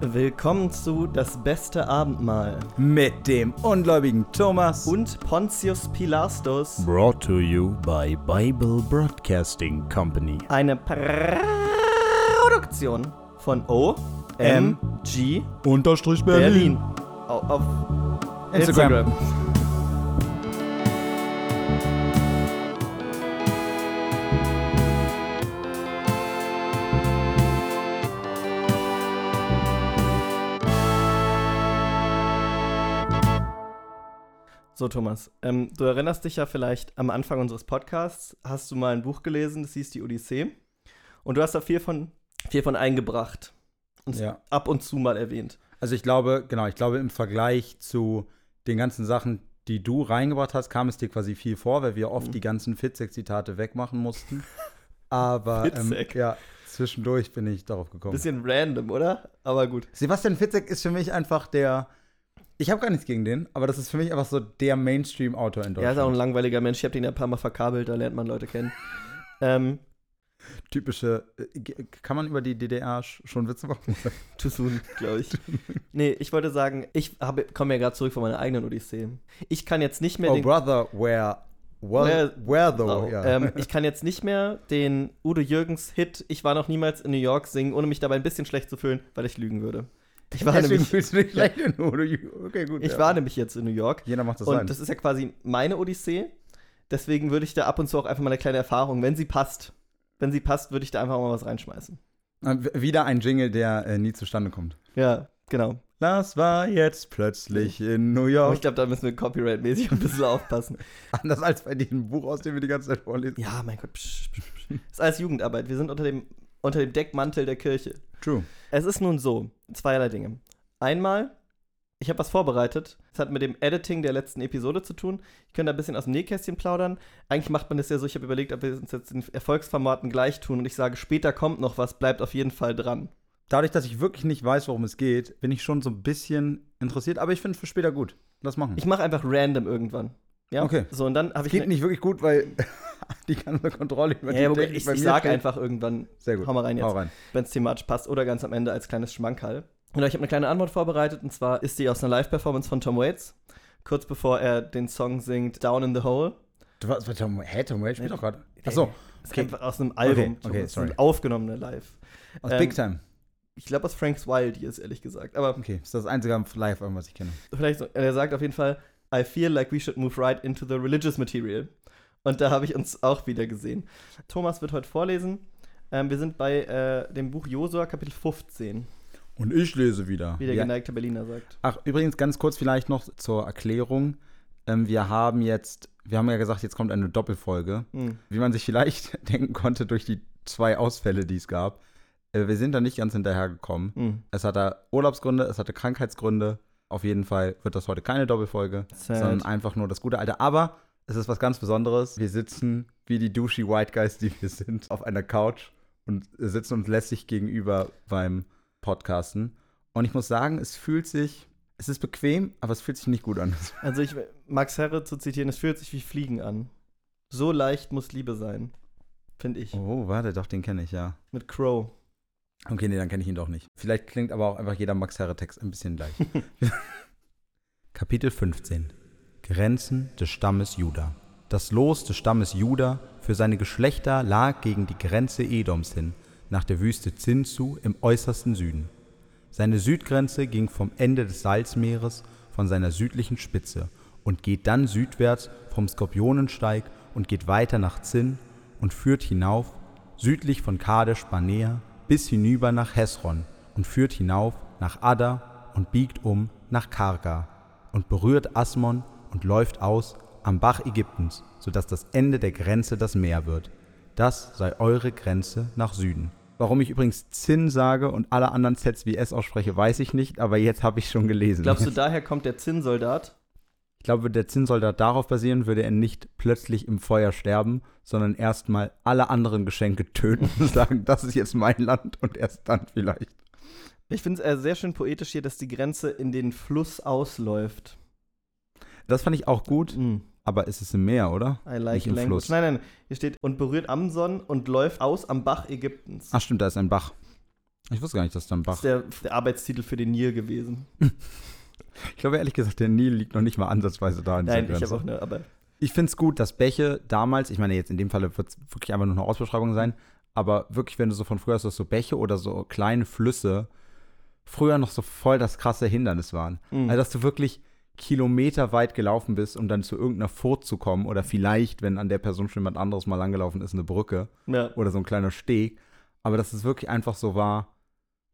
Willkommen zu Das beste Abendmahl Mit dem ungläubigen Thomas. und Pontius Pilastus, Brought to you by Bible Broadcasting Company. eine Produktion von OMG Unterstrich Berlin. Au- Auf Instagram. Instagram. So, Thomas, ähm, du erinnerst dich ja vielleicht am Anfang unseres Podcasts, hast du mal ein Buch gelesen, das hieß Die Odyssee. Und du hast da viel von, viel von eingebracht. Und Ja. ab und zu mal erwähnt. Also ich glaube, genau, ich glaube im Vergleich zu den ganzen Sachen, die du reingebracht hast, kam es dir quasi viel vor, weil wir oft die ganzen Fitzek-Zitate wegmachen mussten. Aber ähm, ja, zwischendurch bin ich darauf gekommen. Bisschen random, oder? Aber gut. Sebastian Fitzek ist für mich einfach der. Ich habe gar nichts gegen den, aber das ist für mich einfach so der Mainstream-Autor in Er ist auch ein Deutschland. langweiliger Mensch. Ich habe den ja ein paar Mal verkabelt, da lernt man Leute kennen. ähm, Typische. äh, Kann man über die DDR sch- schon Witze machen? too soon, glaube ich. nee, ich wollte sagen, ich komme ja gerade zurück von meiner eigenen Odyssee. Ich kann jetzt nicht mehr oh, den. brother, where. Where, Where- where though? Oh, ja. ähm, ich kann jetzt nicht mehr den Udo Jürgens Hit Ich war noch niemals in New York singen, ohne mich dabei ein bisschen schlecht zu fühlen, weil ich lügen würde. Ich war, Deswegen nämlich, fühlst du dich schlecht in Udo Jü- Okay, gut. ich ja. war nämlich jetzt in New York Jeder macht das und sein. das ist ja quasi meine Odyssee. Deswegen würde ich da ab und zu auch einfach mal eine kleine Erfahrung, wenn sie passt, wenn sie passt, würde ich da einfach mal was reinschmeißen. W- Wieder ein Jingle, der äh, nie zustande kommt. Ja, genau. Das war jetzt plötzlich in New Aber York. ich glaube, da müssen wir copyright-mäßig ein bisschen aufpassen. Anders als bei diesem Buch, aus dem wir die ganze Zeit vorlesen. Ja, mein Gott. Psch, psch, psch. Das ist alles Jugendarbeit. Wir sind unter dem, unter dem Deckmantel der Kirche. True. Es ist nun so, zweierlei Dinge. Einmal, ich habe was vorbereitet. Es hat mit dem Editing der letzten Episode zu tun. Ich könnte ein bisschen aus dem Nähkästchen plaudern. Eigentlich macht man das ja so, ich habe überlegt, ob wir uns jetzt in Erfolgsformaten gleich tun und ich sage, später kommt noch was, bleibt auf jeden Fall dran. Dadurch, dass ich wirklich nicht weiß, worum es geht, bin ich schon so ein bisschen interessiert, aber ich finde es für später gut. Lass machen. Ich mache einfach random irgendwann. Ja? Okay. So, und dann habe ich. geht ne- nicht wirklich gut, weil die ganze Kontrolle über ja, aber Technik ich ich mir sag steht. einfach irgendwann, Sehr gut. hau mal rein jetzt. Wenn es thematisch passt oder ganz am Ende als kleines Schmankerl. Genau, ich habe eine kleine Antwort vorbereitet und zwar ist die aus einer Live-Performance von Tom Waits, kurz bevor er den Song singt Down in the Hole. Du warst bei Tom, hä, Tom Waits spielt Nee. doch gerade. Achso, Das Okay. einfach aus einem Album. Okay, okay, sorry. aufgenommene Live. aus Ähm, Big Time. Ich glaube aus Frank's Wild ist ehrlich gesagt. Aber Okay, ist das einzige Live-Album, was ich kenne. vielleicht, so, er sagt auf jeden Fall, I feel like we should move right into the religious material. Und da habe ich uns auch wieder gesehen. Thomas wird heute vorlesen. Ähm, wir sind bei äh, dem Buch Josua, Kapitel 15, Und ich lese wieder. wie der Ja. geneigte Berliner sagt. Ach, übrigens ganz kurz vielleicht noch zur Erklärung. Ähm, wir haben jetzt, wir haben ja gesagt, jetzt kommt eine Doppelfolge. Hm. Wie man sich vielleicht denken konnte durch die zwei Ausfälle, die es gab. Äh, wir sind da nicht ganz hinterhergekommen. Hm. Es hatte Urlaubsgründe, es hatte Krankheitsgründe. Auf jeden Fall wird das heute keine Doppelfolge, Sad. sondern einfach nur das gute alte. Aber es ist was ganz Besonderes. Wir sitzen wie die douchey White Guys, die wir sind, auf einer Couch und sitzen uns lässig gegenüber beim Podcasten. Und ich muss sagen, es fühlt sich, es ist bequem, aber es fühlt sich nicht gut an. Also ich Max Herre zu zitieren, es fühlt sich wie Fliegen an. So leicht muss Liebe sein, finde ich. Oh, warte, doch, den kenne ich ja. Mit Crow. Okay, nee, dann kenne ich ihn doch nicht. Vielleicht klingt aber auch einfach jeder Max Herre-Text ein bisschen gleich. Kapitel 15 Grenzen des Stammes Juda. Das Los des Stammes Juda für seine Geschlechter lag gegen die Grenze Edoms hin, nach der Wüste Zin zu im äußersten Süden. Seine Südgrenze ging vom Ende des Salzmeeres von seiner südlichen Spitze und geht dann südwärts vom Skorpionensteig und geht weiter nach Zin und führt hinauf südlich von Kadesh Barnea bis hinüber nach Hesron und führt hinauf nach Adda und biegt um nach Karga und berührt Asmon und läuft aus am Bach Ägyptens, sodass das Ende der Grenze das Meer wird. Das sei eure Grenze nach Süden. Warum ich übrigens Zin sage und alle anderen Sets wie S ausspreche, weiß ich nicht, aber jetzt habe ich schon gelesen. Glaubst du, daher kommt der Zinnsoldat? Ich glaube, der Zinnsoldat darauf basieren, würde er nicht plötzlich im Feuer sterben, sondern erstmal alle anderen Geschenke töten und sagen, das ist jetzt mein Land und erst dann vielleicht. Ich finde es äh, sehr schön poetisch hier, dass die Grenze in den Fluss ausläuft. Das fand ich auch gut, Mm, aber es ist im Meer, oder? I like Nicht im language. Fluss. Nein, nein, hier steht und berührt Amson und läuft aus am Bach Ägyptens. Ach stimmt, da ist ein Bach. Ich wusste gar nicht, dass dann Das Bach. ist der, der Arbeitstitel für den Nil gewesen. Ich glaube ehrlich gesagt, der Nil liegt noch nicht mal ansatzweise da. an dieser Nein, ich Grenze. habe auch eine, aber Ich finde es gut, dass Bäche damals, ich meine, jetzt in dem Falle wird es wirklich einfach nur eine Ausbeschreibung sein, aber wirklich, wenn du so von früher hast, dass so Bäche oder so kleine Flüsse früher noch so voll das krasse Hindernis waren. Mhm. Also, dass du wirklich kilometerweit gelaufen bist, um dann zu irgendeiner Furt zu kommen oder vielleicht, wenn an der Person schon jemand anderes mal langgelaufen ist, eine Brücke ja. oder so ein kleiner Steg. Aber dass es wirklich einfach so war,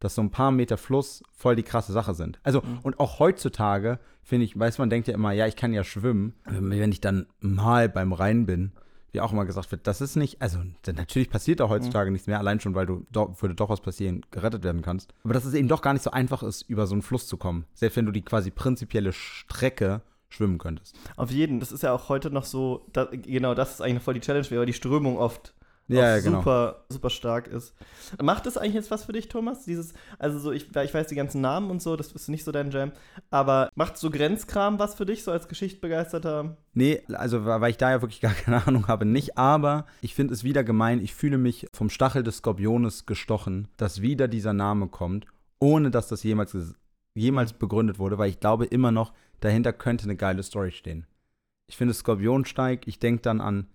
dass so ein paar Meter Fluss voll die krasse Sache sind. Also, Mhm. und auch heutzutage, finde ich, weiß man, denkt ja immer, ja, ich kann ja schwimmen. Wenn ich dann mal beim Rhein bin, wie auch immer gesagt wird, das ist nicht, also natürlich passiert da heutzutage nichts mehr, allein schon, weil du, doch, würde doch was passieren, gerettet werden kannst. Aber dass es eben doch gar nicht so einfach ist, über so einen Fluss zu kommen. Selbst wenn du die quasi prinzipielle Strecke schwimmen könntest. Auf jeden. Das ist ja auch heute noch so, da, genau das ist eigentlich voll die Challenge, weil die Strömung oft Ja, ja, genau. super, super stark ist. Macht das eigentlich jetzt was für dich, Thomas? Dieses, also so, ich, ich weiß die ganzen Namen und so, das ist nicht so dein Jam, aber macht so Grenzkram was für dich, so als Geschichtbegeisterter? Nee, also weil ich da ja wirklich gar keine Ahnung habe, nicht. Aber ich finde es wieder gemein. Ich fühle mich vom Stachel des Skorpiones gestochen, dass wieder dieser Name kommt, ohne dass das jemals, jemals begründet wurde, weil ich glaube immer noch, dahinter könnte eine geile Story stehen. Ich finde Skorpionsteig, ich denke dann an,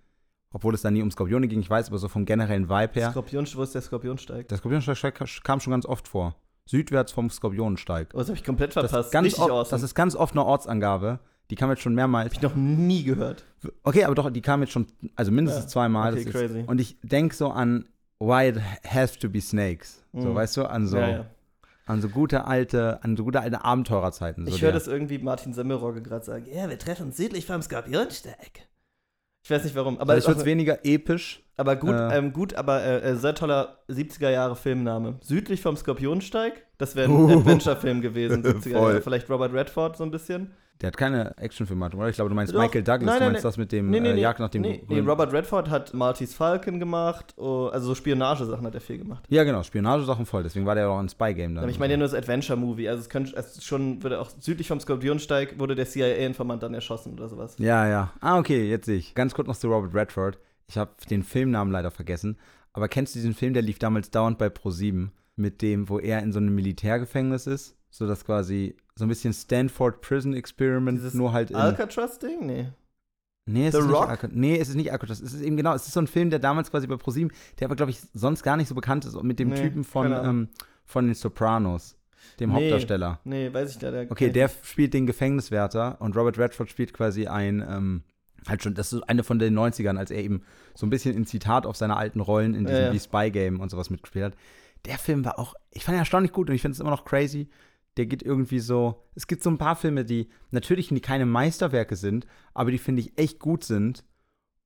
obwohl es da nie um Skorpione ging, ich weiß, aber so vom generellen Vibe her. Skorpion, wo ist der Skorpionsteig? Der Skorpionsteig kam schon ganz oft vor. Südwärts vom Skorpionsteig. Oh, das habe ich komplett Das verpasst. ist, ganz Richtig awesome. das ist ganz oft eine Ortsangabe. Die kam jetzt schon mehrmals. Hab ich noch nie gehört. Okay, aber doch, die kam jetzt schon, also mindestens Ja, zweimal. okay, Das crazy. und ich denke so an Why it has to be snakes. So, Mhm. weißt du, an so, ja, ja. an so gute alte, an so gute alte Abenteurerzeiten. So Ich höre das irgendwie Martin Semmelrogge gerade sagen. Ja, wir treffen uns südlich vom Skorpionsteig. Ich weiß nicht warum, aber, ich ist würde es weniger episch. aber gut, äh, ähm, gut, aber äh, äh, sehr toller 70er Jahre Filmname. Südlich vom Skorpionsteig, das wäre ein Uh. Adventure-Film gewesen, 70er Voll. Jahre. Vielleicht Robert Redford so ein bisschen. Der hat keine Actionfilme gemacht, oder? Ich glaube, du meinst Doch. Michael Douglas. Nein, du nein, meinst nein. das mit dem Nee, nee, äh. Jagd nach dem Nee, nee, Robert Redford hat Maltese Falcon gemacht, oh, also so Spionagesachen hat er viel gemacht. Ja, genau, Spionagesachen voll. Deswegen war der ja auch ein Spy-Game dann. Aber ich meine ja nur das Adventure-Movie. Also es könnte es schon, würde auch südlich vom Skorpionsteig wurde der CIA-Informant dann erschossen oder sowas. Ja, ja. Ah, okay, jetzt sehe ich. Ganz kurz noch zu Robert Redford. Ich habe den Filmnamen leider vergessen. Aber kennst du diesen Film, der lief damals dauernd bei Pro7 mit dem, wo er in so einem Militärgefängnis ist? So das quasi so ein bisschen Stanford Prison Experiment, Dieses nur halt in. Alcatraz-Ding? Nee. nee, es The ist Rock? Nicht Alca- nee, es ist nicht Alcatraz. Es ist eben genau, es ist so ein Film, der damals quasi bei Pro7, der aber, glaube ich, sonst gar nicht so bekannt ist, mit dem Nee, Typen von, ähm, von den Sopranos, dem Nee. Hauptdarsteller. Nee, weiß ich leider Okay, der spielt den Gefängniswärter und Robert Redford spielt quasi ein, ähm, halt schon, das ist eine von den 90ern, als er eben so ein bisschen in Zitat auf seine alten Rollen in Ja, diesem ja. wie Spy Game und sowas mitgespielt hat. Der Film war auch, ich fand ihn erstaunlich gut und ich finde es immer noch crazy. Der geht irgendwie so, es gibt so ein paar Filme, die natürlich keine Meisterwerke sind, aber die finde ich echt gut sind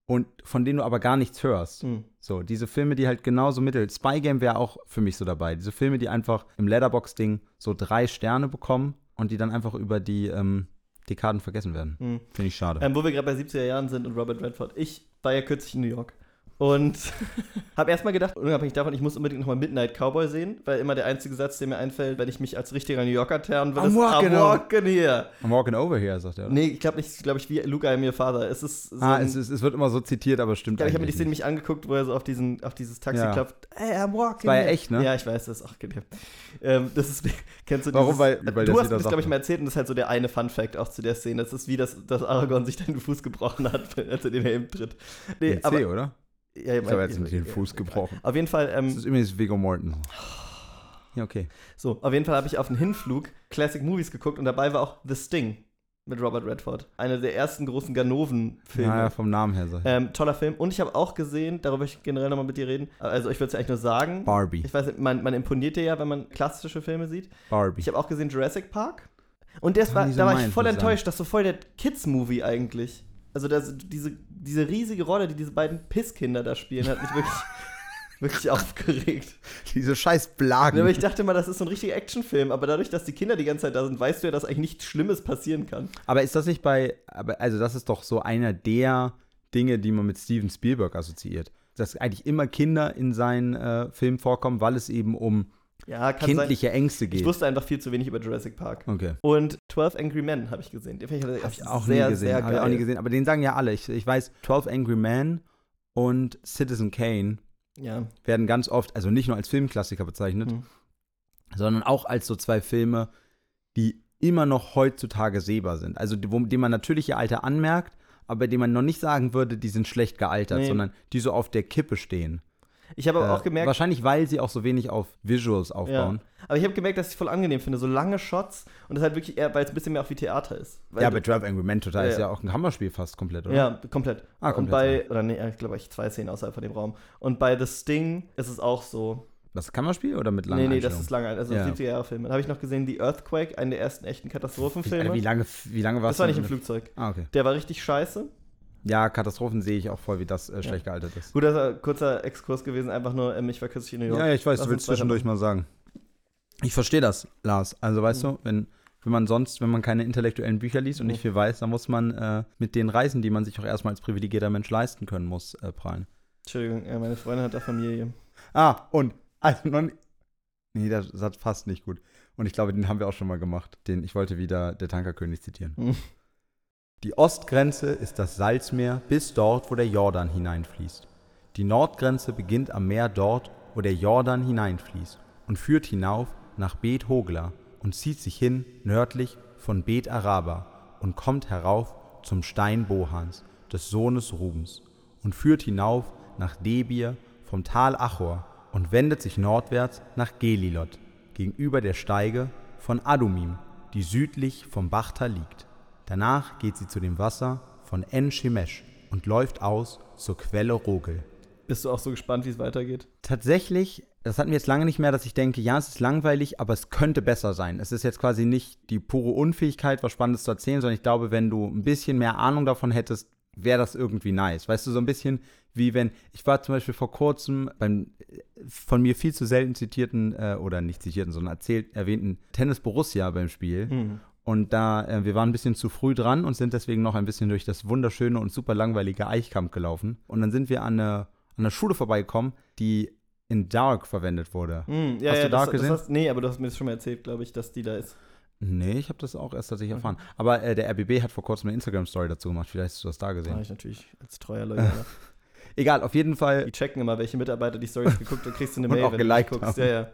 und von denen du aber gar nichts hörst. Hm. So, diese Filme, die halt genauso mittel. Spy Game wäre auch für mich so dabei. Diese Filme, die einfach im Letterbox-Ding so drei Sterne bekommen und die dann einfach über die ähm, Dekaden vergessen werden. Hm. Finde ich schade. Ähm, wo wir gerade bei 70er Jahren sind und Robert Redford. Ich war ja kürzlich in New York. Und habe erstmal gedacht, unabhängig davon, ich muss unbedingt nochmal Midnight Cowboy sehen, weil immer der einzige Satz, der mir einfällt, wenn ich mich als richtiger New Yorker tarnen würde, I'm ist walking I'm walking here. I'm walking over here, sagt er. oder? Nee, ich glaube nicht, glaube ich, wie Luke, I am your father. Es ist so ah, ein- es, ist, es wird immer so zitiert, aber stimmt Ja, ich habe mir die Szene nicht. mich angeguckt, wo er so auf, diesen, auf dieses Taxi Ja. klopft. Hey, I'm walking. war ja here." echt, ne? Ja, ich weiß, das ist auch genial. Ähm, das ist, kennst du Warum? dieses, Weil- weil das du hast mir das, glaube ich, ne? mal erzählt und das ist halt so der eine Fun-Fact auch zu der Szene. Das ist wie, das, dass Aragorn sich dann den Fuß gebrochen hat, als er den Helm tritt. Nee, Den C, oder? Ja, Ich habe jetzt nicht den Fuß gebrochen. Auf jeden Fall, Das ähm, ist übrigens Viggo Mortensen. Ja, okay. so, auf jeden Fall habe ich auf den Hinflug Classic Movies geguckt und dabei war auch The Sting mit Robert Redford. Einer der ersten großen Ganoven-Filme. Ja, ja, vom Namen her. Ich. Ähm, toller Film. Und ich habe auch gesehen, darüber will ich generell nochmal mit dir reden. Also, ich würde es eigentlich nur sagen. Barbie. Ich weiß nicht, man, man imponiert dir ja, wenn man klassische Filme sieht. Barbie. Ich habe auch gesehen Jurassic Park. Und das War so da war ich voll enttäuscht. Das ist so voll der Kids-Movie eigentlich. Also das, diese, diese riesige Rolle, die diese beiden Pisskinder da spielen, hat mich wirklich, wirklich aufgeregt. Diese scheiß Aber Blagen. ich dachte mal, das ist so ein richtiger Actionfilm. Aber dadurch, dass die Kinder die ganze Zeit da sind, weißt du ja, dass eigentlich nichts Schlimmes passieren kann. Aber ist das nicht bei, aber also das ist doch so einer der Dinge, die man mit Steven Spielberg assoziiert. Dass eigentlich immer Kinder in seinen äh, Filmen vorkommen, weil es eben um Ja, kindliche Ängste sein. geht. Ich wusste einfach viel zu wenig über Jurassic Park. okay. Und 12 Angry Men habe ich gesehen. Den ich, Habe ich auch sehr, nie gesehen. Sehr Habe ich auch geil. nie gesehen. Aber den sagen ja alle. Ich, ich weiß, 12 Angry Men und Citizen Kane Ja. werden ganz oft, also nicht nur als Filmklassiker bezeichnet, Mhm. sondern auch als so zwei Filme, die immer noch heutzutage sehbar sind. Also die, wo, die man natürlich ihr Alter anmerkt, aber denen man noch nicht sagen würde, die sind schlecht gealtert, Nee. sondern die so auf der Kippe stehen. Ich habe aber Äh, auch gemerkt, Wahrscheinlich, weil sie auch so wenig auf Visuals aufbauen. aber ich habe gemerkt, dass ich es voll angenehm finde, so lange Shots und das halt wirklich eher, weil es ein bisschen mehr auf wie Theater ist. Weil Ja, bei 12 Angry Men total Ja, ist ja. ja auch ein Hammerspiel fast komplett, oder? Ja, komplett. Ah, Und komplett, bei, oder nee, ich glaube, ich zwei Szenen außerhalb von dem Raum. Und bei The Sting ist es auch so. Das Kammerspiel oder mit langen nee, nee, das ist lange, also Ja. 70er-Jahre-Film. Dann habe ich noch gesehen, The Earthquake, einen der ersten echten wie, Katastrophenfilme. Alter, wie lange, wie lange war das war nicht im Flugzeug. Ah, okay. Der war richtig scheiße. Ja, Katastrophen sehe ich auch voll, wie das äh, schlecht gealtert ist. Guter, kurzer Exkurs gewesen, einfach nur, ähm, ich war kürzlich in New York. Ja, ja, ich weiß, Lass du willst zwischendurch mal sagen. Ich verstehe das, Lars. Also, weißt Mhm. du, wenn, wenn man sonst, wenn man keine intellektuellen Bücher liest und Mhm. nicht viel weiß, dann muss man äh, mit den Reisen, die man sich auch erstmal als privilegierter Mensch leisten können muss, äh, prallen. Entschuldigung, ja, meine Freundin hat da Familie. Ah, und, also noch Nee, der Satz passt nicht gut. Und ich glaube, den haben wir auch schon mal gemacht. Den, ich wollte wieder der Tankerkönig zitieren. Mhm. Die Ostgrenze ist das Salzmeer bis dort, wo der Jordan hineinfließt. Die Nordgrenze beginnt am Meer dort, wo der Jordan hineinfließt und führt hinauf nach Bet Hogla und zieht sich hin nördlich von Bet Araba und kommt herauf zum Stein Bohans, des Sohnes Rubens, und führt hinauf nach Debir vom Tal Achor und wendet sich nordwärts nach Gelilot, gegenüber der Steige von Adumim, die südlich vom Bachta liegt. Danach geht sie zu dem Wasser von En Shemesh und läuft aus zur Quelle Rogel. Bist du auch so gespannt, wie es weitergeht? Tatsächlich, das hatten wir jetzt lange nicht mehr, dass ich denke, ja, es ist langweilig, aber es könnte besser sein. Es ist jetzt quasi nicht die pure Unfähigkeit, was Spannendes zu erzählen, sondern ich glaube, wenn du ein bisschen mehr Ahnung davon hättest, wäre das irgendwie nice. Weißt du, so ein bisschen wie wenn, ich war zum Beispiel vor kurzem beim von mir viel zu selten zitierten, äh, oder nicht zitierten, sondern erzählt, erwähnten Tennis Borussia beim Spiel. Hm. Und da, äh, wir waren ein bisschen zu früh dran und sind deswegen noch ein bisschen durch das wunderschöne und super langweilige Eichkamp gelaufen. Und dann sind wir an einer an einer Schule vorbeigekommen, die in Dark verwendet wurde. Hm, ja, Hast ja, du Dark das, gesehen? Das hast, nee, aber du hast mir das schon mal erzählt, glaube ich, dass die da ist. Nee, ich habe das auch erst tatsächlich erfahren. Aber äh, der RBB hat vor kurzem eine Instagram-Story dazu gemacht. Vielleicht hast du das da gesehen. habe ich natürlich als treuer Leute. Egal, auf jeden Fall. Die checken immer, welche Mitarbeiter die Stories geguckt und kriegst du eine Und Mail, auch wenn du geliked guckst. haben. Ja, ja.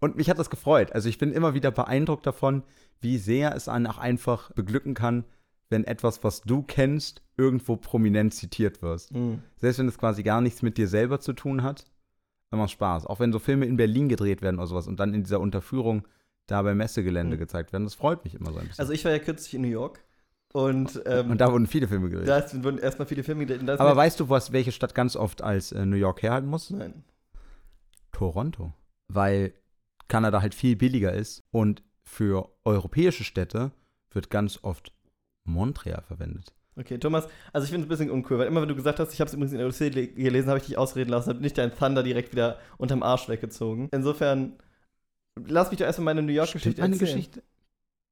Und mich hat das gefreut. Also ich bin immer wieder beeindruckt davon, wie sehr es einen auch einfach beglücken kann, wenn etwas, was du kennst, irgendwo prominent zitiert wirst. Hm. Selbst wenn es quasi gar nichts mit dir selber zu tun hat, dann macht Spaß. Auch wenn so Filme in Berlin gedreht werden oder sowas und dann in dieser Unterführung da beim Messegelände Mhm. gezeigt werden, das freut mich immer so ein bisschen. Also ich war ja kürzlich in New York und, ähm, und da wurden viele Filme gedreht. da wurden erstmal viele Filme gedreht. Aber weißt du, was, welche Stadt ganz oft als äh, New York herhalten muss? Nein. Toronto. Weil Kanada halt viel billiger ist und für europäische Städte wird ganz oft Montreal verwendet. Okay, Thomas, also ich finde es ein bisschen uncool, weil immer wenn du gesagt hast, ich habe es übrigens in der le- gelesen, habe ich dich ausreden lassen, habe nicht deinen Thunder direkt wieder unterm Arsch weggezogen. Insofern, lass mich doch erstmal meine New York-Geschichte Stimmt meine erzählen. Geschichte?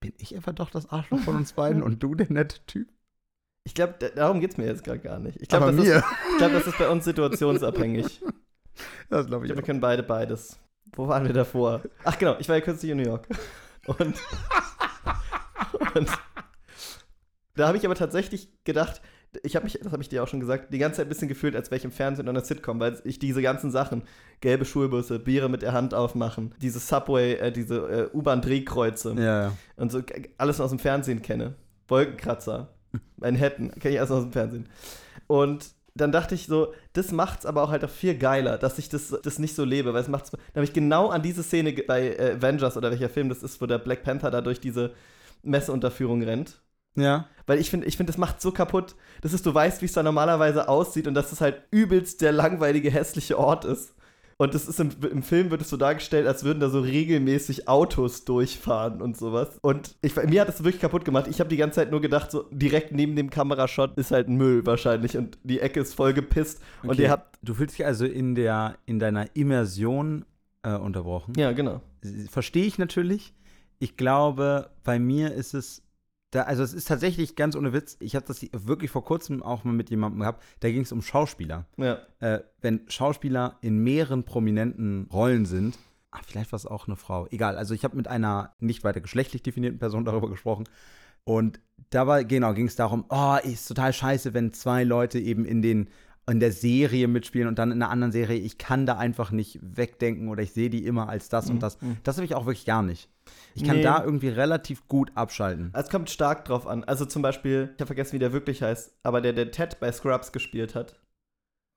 Bin ich einfach doch das Arschloch von uns beiden und du der nette Typ? Ich glaube, darum geht es mir jetzt gerade gar nicht. Ich glaube, das, ist- ich glaub, das ist bei uns situationsabhängig. Das glaube Ich ich glaube, wir können beide beides. Wo waren wir davor? Ach genau, ich war ja kürzlich in New York. Und, und da habe ich aber tatsächlich gedacht, ich habe mich, das habe ich dir auch schon gesagt, die ganze Zeit ein bisschen gefühlt, als wäre ich im Fernsehen oder einer Sitcom, weil ich diese ganzen Sachen, gelbe Schulbusse, Biere mit der Hand aufmachen, diese Subway, äh, diese äh, U-Bahn-Drehkreuze Ja, und so alles aus dem Fernsehen kenne. Wolkenkratzer, Manhattan, kenne ich alles aus dem Fernsehen. Und dann dachte ich so, das macht's aber auch halt auch viel geiler, dass ich das, das nicht so lebe, weil es macht's. Dann habe ich genau an diese Szene bei äh, Avengers oder welcher Film das ist, wo der Black Panther da durch diese Messeunterführung rennt. Ja. Weil ich finde, ich find, das macht so kaputt. Das ist, du weißt, wie es da normalerweise aussieht und dass es halt übelst der langweilige, hässliche Ort ist. Und das ist im, im Film wird es so dargestellt, als würden da so regelmäßig Autos durchfahren und sowas. Und ich, mir hat das wirklich kaputt gemacht. Ich habe die ganze Zeit nur gedacht, so direkt neben dem Kamerashot ist halt Müll wahrscheinlich und die Ecke ist voll gepisst. Und Okay. ihr habt. Du fühlst dich also in, der, in deiner Immersion äh, unterbrochen. Ja, genau. Verstehe ich natürlich. Ich glaube, bei mir ist es. Da, also es ist tatsächlich ganz ohne Witz. Ich habe das wirklich vor kurzem auch mal mit jemandem gehabt. Da ging es um Schauspieler. Ja. Äh, wenn Schauspieler in mehreren prominenten Rollen sind, ah, vielleicht war es auch eine Frau. Egal. Also ich habe mit einer nicht weiter geschlechtlich definierten Person darüber gesprochen. Und da war, genau, ging es darum, oh, ist total scheiße, wenn zwei Leute eben in den in der Serie mitspielen und dann in einer anderen Serie, ich kann da einfach nicht wegdenken oder ich sehe die immer als das und das. Das habe ich auch wirklich gar nicht. Ich kann Nee. da irgendwie relativ gut abschalten. Es kommt stark drauf an. Also zum Beispiel, ich habe vergessen, wie der wirklich heißt, aber der, der Ted bei Scrubs gespielt hat.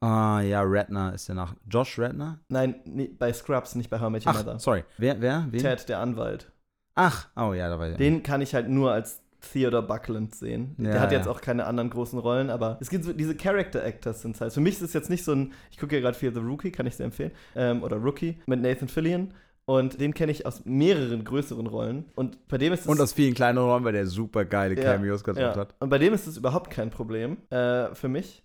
Ah, ja, Redner ist der nach. Josh Redner? Nein, nee, bei Scrubs, nicht bei How I Met Your Ach, Mother. sorry. Wer, wer? Wen? Ted, der Anwalt. Ach, oh ja, da war Den kann ich halt nur als Theodore Buckland sehen. Ja, der hat jetzt ja. auch keine anderen großen Rollen, aber es gibt so diese Character Actors sind halt. Für mich ist es jetzt nicht so ein, ich gucke ja gerade viel The Rookie, kann ich sehr empfehlen, ähm, oder Rookie mit Nathan Fillion. Und den kenne ich aus mehreren größeren Rollen. Und bei dem ist es. Und aus vielen kleinen Rollen, weil der super geile Ja, Cameos gehabt ja. hat. Und bei dem ist es überhaupt kein Problem äh, für mich.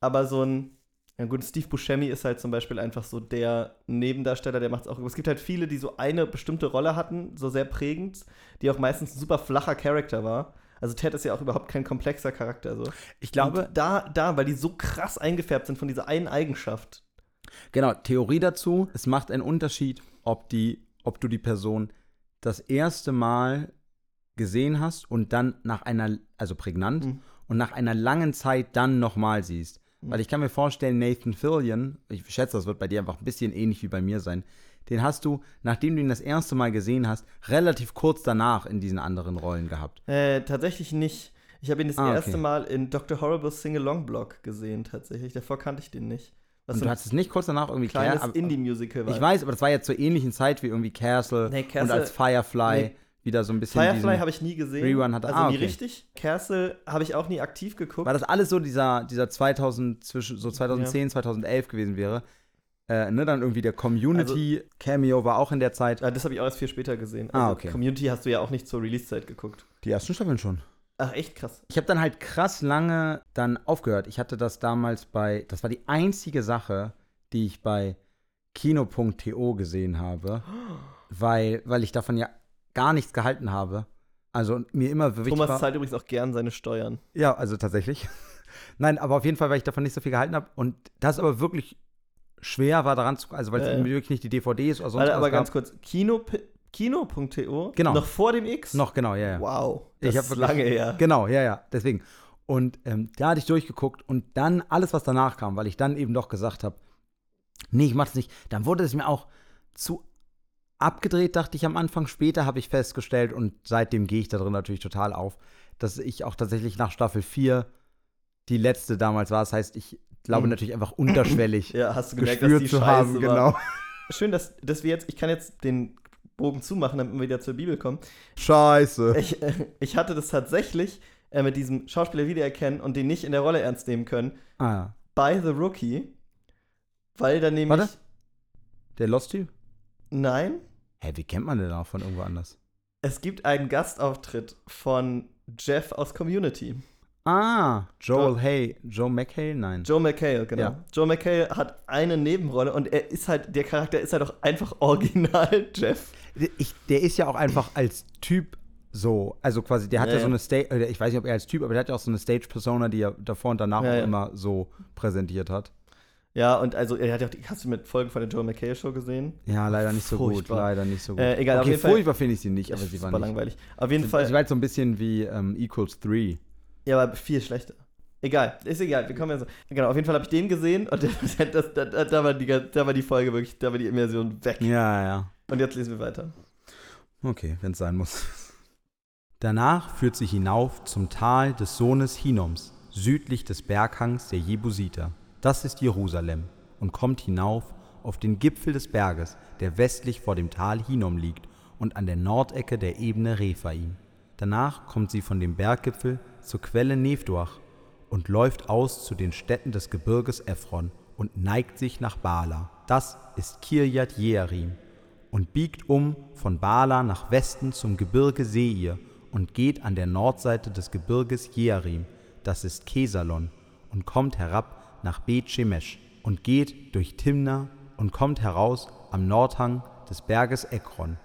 Aber so ein, ja gut, Steve Buscemi ist halt zum Beispiel einfach so der Nebendarsteller, der macht es auch. Es gibt halt viele, die so eine bestimmte Rolle hatten, so sehr prägend, die auch meistens ein super flacher Charakter war. Also Ted ist ja auch überhaupt kein komplexer Charakter. So. Ich glaube, Und da, da, weil die so krass eingefärbt sind von dieser einen Eigenschaft. Genau, Theorie dazu, es macht einen Unterschied, ob, die, ob du die Person das erste Mal gesehen hast und dann nach einer, also prägnant, Mhm. und nach einer langen Zeit dann nochmal siehst. Weil ich kann mir vorstellen, Nathan Fillion, ich schätze, das wird bei dir einfach ein bisschen ähnlich wie bei mir sein, den hast du, nachdem du ihn das erste Mal gesehen hast, relativ kurz danach in diesen anderen Rollen gehabt. Äh, tatsächlich nicht. Ich habe ihn das Ah, okay. erste Mal in Dr. Horrible's Sing-Along-Blog gesehen, tatsächlich. Davor kannte ich den nicht. Was Und du hattest nicht kurz danach irgendwie kleines Indie-Musical war. Ich weiß, aber das war ja zur ähnlichen Zeit wie irgendwie Castle, Nee, und Castle- als Firefly nee. wieder so ein bisschen Firefly habe ich nie gesehen. Rerun hatte- also ah, nie okay. richtig. Castle habe ich auch nie aktiv geguckt. Weil das alles so dieser, dieser 2000, zwischen so 2010, 2011 gewesen wäre. Äh, ne, dann irgendwie der Community-Cameo war auch in der Zeit. Ah, das habe ich auch erst viel später gesehen. Ah, Also okay. Community hast du ja auch nicht zur Release-Zeit geguckt. Die ersten Staffeln schon. Ach, echt krass. Ich habe dann halt krass lange dann aufgehört. Ich hatte das damals bei, das war die einzige Sache, die ich bei Kino.to gesehen habe, weil, weil ich davon ja gar nichts gehalten habe. Also mir immer wichtig Thomas zahlt übrigens auch gern seine Steuern. Ja, also tatsächlich. Nein, aber auf jeden Fall, weil ich davon nicht so viel gehalten habe. Und das aber wirklich schwer war, daran zu, also weil es irgendwie wirklich nicht die DVDs oder sonst Warte, was aber gab. ganz kurz. Kino, Kino.to? Genau. Noch vor dem X? Noch, genau, ja, ja. Wow. Ich Das hab ist lange her. Genau, ja, ja, deswegen. Und ähm, da hatte ich durchgeguckt und dann alles, was danach kam, weil ich dann eben doch gesagt habe, nee, ich mach das nicht. Dann wurde es mir auch zu abgedreht, dachte ich am Anfang. Später habe ich festgestellt und seitdem gehe ich da drin natürlich total auf, dass ich auch tatsächlich nach Staffel 4 die letzte damals war. Das heißt, ich glaube Mhm. natürlich einfach unterschwellig Ja, hast du gemerkt, dass gespürt die zu Scheiße haben, war. genau. Schön, dass, dass wir jetzt, ich kann jetzt den Bogen zumachen, damit wir wieder zur Bibel kommen. Scheiße. Ich, äh, ich hatte das tatsächlich äh, mit diesem Schauspieler wiedererkennen und den nicht in der Rolle ernst nehmen können Ah, ja. bei The Rookie, weil da nämlich. Warte. Der Lost-Typ? Nein, Hä, wie kennt man den auch von irgendwo anders? es gibt einen Gastauftritt von Jeff aus Community. Ah, Joel Jo- Hay. Joe McHale? Nein. Joe McHale, genau. Ja. Joe McHale hat eine Nebenrolle und er ist halt, der Charakter ist halt auch einfach original Jeff. Ich, der ist ja auch einfach als Typ so, also quasi, der hat ja, Ja, so eine Stage, äh, ich weiß nicht, ob er als Typ, aber der hat ja auch so eine Stage-Persona, die er davor und danach Ja, auch immer so präsentiert hat. Ja, und also er hat ja auch, die, hast du mit Folgen von der Joe McHale Show gesehen? Ja, leider nicht so gut, Furchtbar. leider nicht so gut. Äh, egal, auf okay, jeden Fall- furchtbar finde ich sie nicht, aber sie war nicht. langweilig. Auf jeden Sie Fall. war halt so ein bisschen wie ähm, Equals 3. Ja, aber viel schlechter. Egal, ist egal, wir kommen ja so. Genau, auf jeden Fall habe ich den gesehen und das, das, da, da, da, war die, da war die Folge wirklich, da war die Immersion weg. Ja, ja. Und jetzt lesen wir weiter. Okay, wenn es sein muss. Danach führt sie hinauf zum Tal des Sohnes Hinoms, südlich des Berghangs der Jebusiter. Das ist Jerusalem und kommt hinauf auf den Gipfel des Berges, der westlich vor dem Tal Hinom liegt und an der Nordecke der Ebene Rephaim. Danach kommt sie von dem Berggipfel zur Quelle Nevduach und läuft aus zu den Städten des Gebirges Ephron und neigt sich nach Bala. Das ist Kirjat Jearim und biegt um von Bala nach Westen zum Gebirge Seir und geht an der Nordseite des Gebirges Jearim, das ist Kesalon, und kommt herab nach Bet Shemesh und geht durch Timna und kommt heraus am Nordhang des Berges Ekron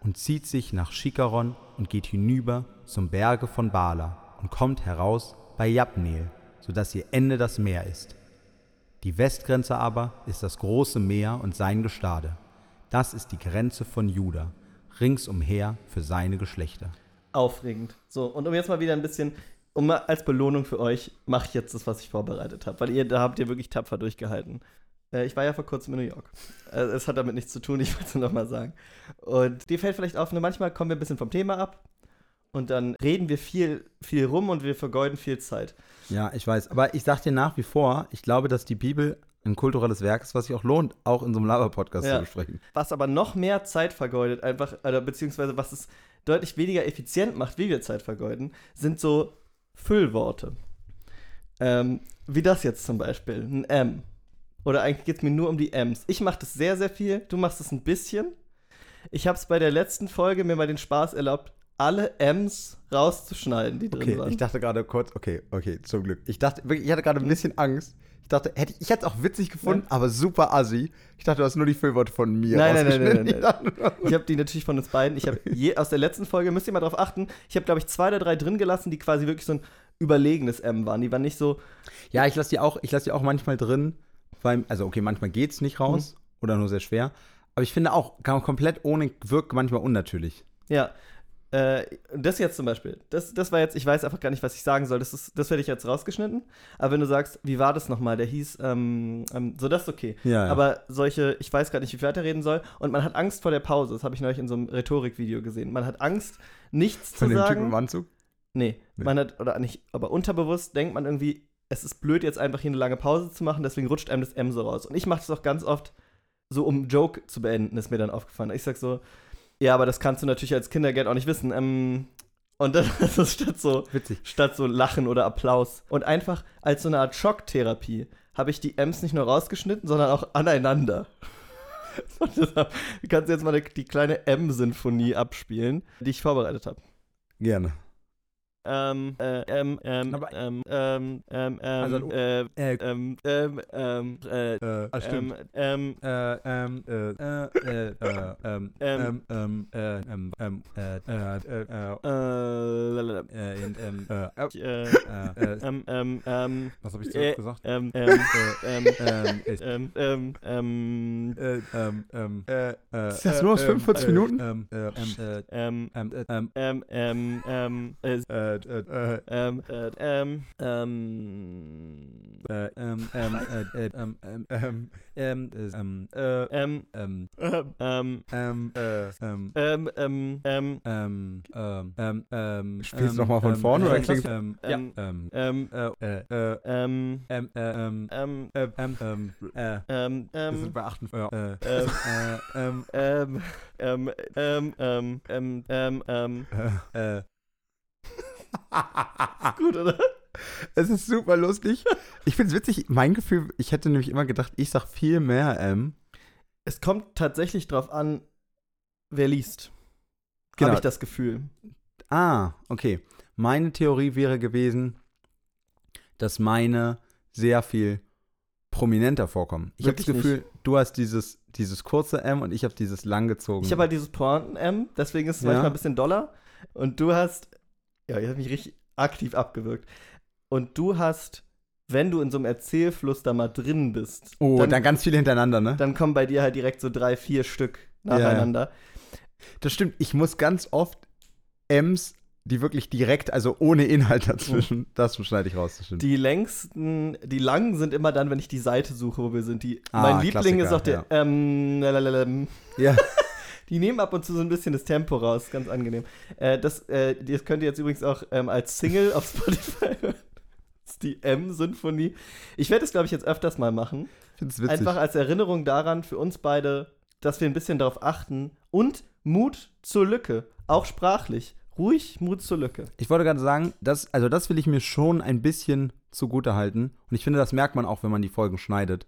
und zieht sich nach Schikaron und geht hinüber zum Berge von Bala und kommt heraus bei Jabneel, so dass ihr Ende das Meer ist. Die Westgrenze aber ist das große Meer und sein Gestade. Das ist die Grenze von Juda, ringsumher für seine Geschlechter. Aufregend. So, und um jetzt mal wieder ein bisschen um als Belohnung für euch mache ich jetzt das, was ich vorbereitet habe, weil ihr da habt ihr wirklich tapfer durchgehalten. Äh, ich war ja vor kurzem in New York. Äh, es hat damit nichts zu tun, ich wollte es nur noch mal sagen. Und dir fällt vielleicht auf, ne, manchmal kommen wir ein bisschen vom Thema ab und dann reden wir viel, viel rum und wir vergeuden viel Zeit. Ja, ich weiß. Aber ich sag dir nach wie vor, ich glaube, dass die Bibel ein kulturelles Werk ist, was sich auch lohnt, auch in so einem Laber-Podcast Ja. zu besprechen. Was aber noch mehr Zeit vergeudet, einfach, oder beziehungsweise was es deutlich weniger effizient macht, wie wir Zeit vergeuden, sind so Füllworte. Ähm, wie das jetzt zum Beispiel, ein M. Oder eigentlich geht es mir nur um die M's. Ich mache das sehr, sehr viel, du machst es ein bisschen. Ich habe es bei der letzten Folge mir mal den Spaß erlaubt, alle M's rauszuschneiden, die drin Okay, waren. ich dachte gerade kurz, okay, okay, zum Glück. Ich dachte, wirklich, ich hatte gerade ein bisschen Angst. Ich dachte, hätte, ich hätte es auch witzig gefunden, aber super assi. Ich dachte, du hast nur die Füllworte von mir Nein, nein, nein, nein, nein, Ich Ich habe die natürlich von uns beiden. Ich habe je aus der letzten Folge, müsst ihr mal drauf achten, ich habe, glaube ich, zwei oder drei drin gelassen, die quasi wirklich so ein überlegenes M waren. Die waren nicht so, Ja, ich lasse die auch, ich lasse die auch manchmal drin, weil, also okay, manchmal geht's nicht raus oder nur sehr schwer. Aber ich finde auch, kann man komplett ohne wirkt manchmal unnatürlich. ja. Äh, das jetzt zum Beispiel, das, das war jetzt, ich weiß einfach gar nicht, was ich sagen soll. Das, ist, das werde ich jetzt rausgeschnitten. Aber wenn du sagst, wie war das nochmal? Der hieß, ähm, ähm, so, das ist okay. Ja, ja. Aber solche, ich weiß gerade nicht, wie viel er reden soll. Und man hat Angst vor der Pause. Das habe ich neulich in so einem Rhetorikvideo gesehen. Man hat Angst, nichts Von zu dem sagen. Typen im Anzug? Nee, Nee. man hat, oder nicht, aber unterbewusst denkt man irgendwie, es ist blöd, jetzt einfach hier eine lange Pause zu machen, deswegen rutscht einem das M so raus. Und ich mache das auch ganz oft, so um Joke zu beenden, ist mir dann aufgefallen. Ich sag so, ja, aber das kannst du natürlich als Kindergeld auch nicht wissen. Ähm, und dann ist es statt so, Witzig. statt so Lachen oder Applaus. Und einfach als so eine Art Schocktherapie habe ich die M's nicht nur rausgeschnitten, sondern auch aneinander. Und deshalb kannst du jetzt mal die, die kleine M-Sinfonie abspielen, die ich vorbereitet habe. Gerne. Ähm, äh, ähm, ähm, Aber- ähm, ähm, ähm, Also, ähm, äh, Äh, ähm, ähm, ähm, äh, äh, ah, ähm, ähm, Äh, ähm, äh, äh, äh, äh, ähm, Ähm. ähm, ähm, äh, ähm, ähm, äh, äh, äh, äh, äh, äh, ähm, äh, äh, äh, äh, äh, ähm, ähm, ähm, was habe ich äh, zuerst gesagt? ähm, ähm, Äh, ähm, ähm, ähm, ähm, ähm, äh, ähm, ähm, äh, äh, Ist das nur aus ähm, 45 äh, Minuten? Ähm, äh, ähm, äh, ähm, ähm, äh, ähm, ähm, ähm, ähm, äh, äh, äh, ähm, äh, ähm, ähm, äh, ähm, ähm, äh, äh, ähm, ähm, ähm, ähm, äh, ähm, äh, ähm, ähm, ähm, ähm, ähm, äh, ähm, ähm, ähm, ähm, ähm, ähm, ähm, ähm, Spielst ähm, du noch mal von ähm, vorne oder ähm, klingt- ähm, ja, ähm, ähm, äh, äh, äh, ähm, ähm, äh, ähm, ähm, äh, ähm, ähm, äh, ähm, wir sind ähm, bei 48, äh, ähm, äh, ähm, ähm, ähm, ähm, ähm, ähm, ähm, ähm, äh, äh. gut, oder? Es ist super lustig. Ich finde es witzig. Mein Gefühl, ich hätte nämlich immer gedacht, ich sag viel mehr M. Es kommt tatsächlich drauf an, wer liest. Genau. Habe ich das Gefühl. Ah, okay. Meine Theorie wäre gewesen, dass meine sehr viel prominenter vorkommen. Ich habe das Gefühl, du hast dieses, dieses kurze M und ich habe dieses langgezogene. Ich habe halt dieses Pointen-M, deswegen ist es Ja. manchmal ein bisschen doller. Und du hast, ja, ich habe mich richtig aktiv abgewürgt. Und du hast, wenn du in so einem Erzählfluss da mal drin bist, oh, dann, dann, ganz viele hintereinander, ne? dann kommen bei dir halt direkt so drei, vier Stück Ja, ja. nacheinander. Das stimmt. Ich muss ganz oft M's, die wirklich direkt, also ohne Inhalt dazwischen, das schneide ich raus. Die längsten, die langen sind immer dann, wenn ich die Seite suche, wo wir sind. Die, Ah, mein Liebling Klassiker, ist auch der, ähm, lalalala. ja. Die nehmen ab und zu so ein bisschen das Tempo raus, ganz angenehm. Äh, das, äh, das könnt ihr jetzt übrigens auch ähm, als Single auf Spotify hören. Das ist die M-Symphonie. Ich werde es, glaube ich, jetzt öfters mal machen. Ich finde es witzig. Einfach als Erinnerung daran für uns beide, dass wir ein bisschen darauf achten. Und Mut zur Lücke, auch sprachlich. Ruhig Mut zur Lücke. Ich wollte gerade sagen, das, also das will ich mir schon ein bisschen zugute halten. Und ich finde, das merkt man auch, wenn man die Folgen schneidet.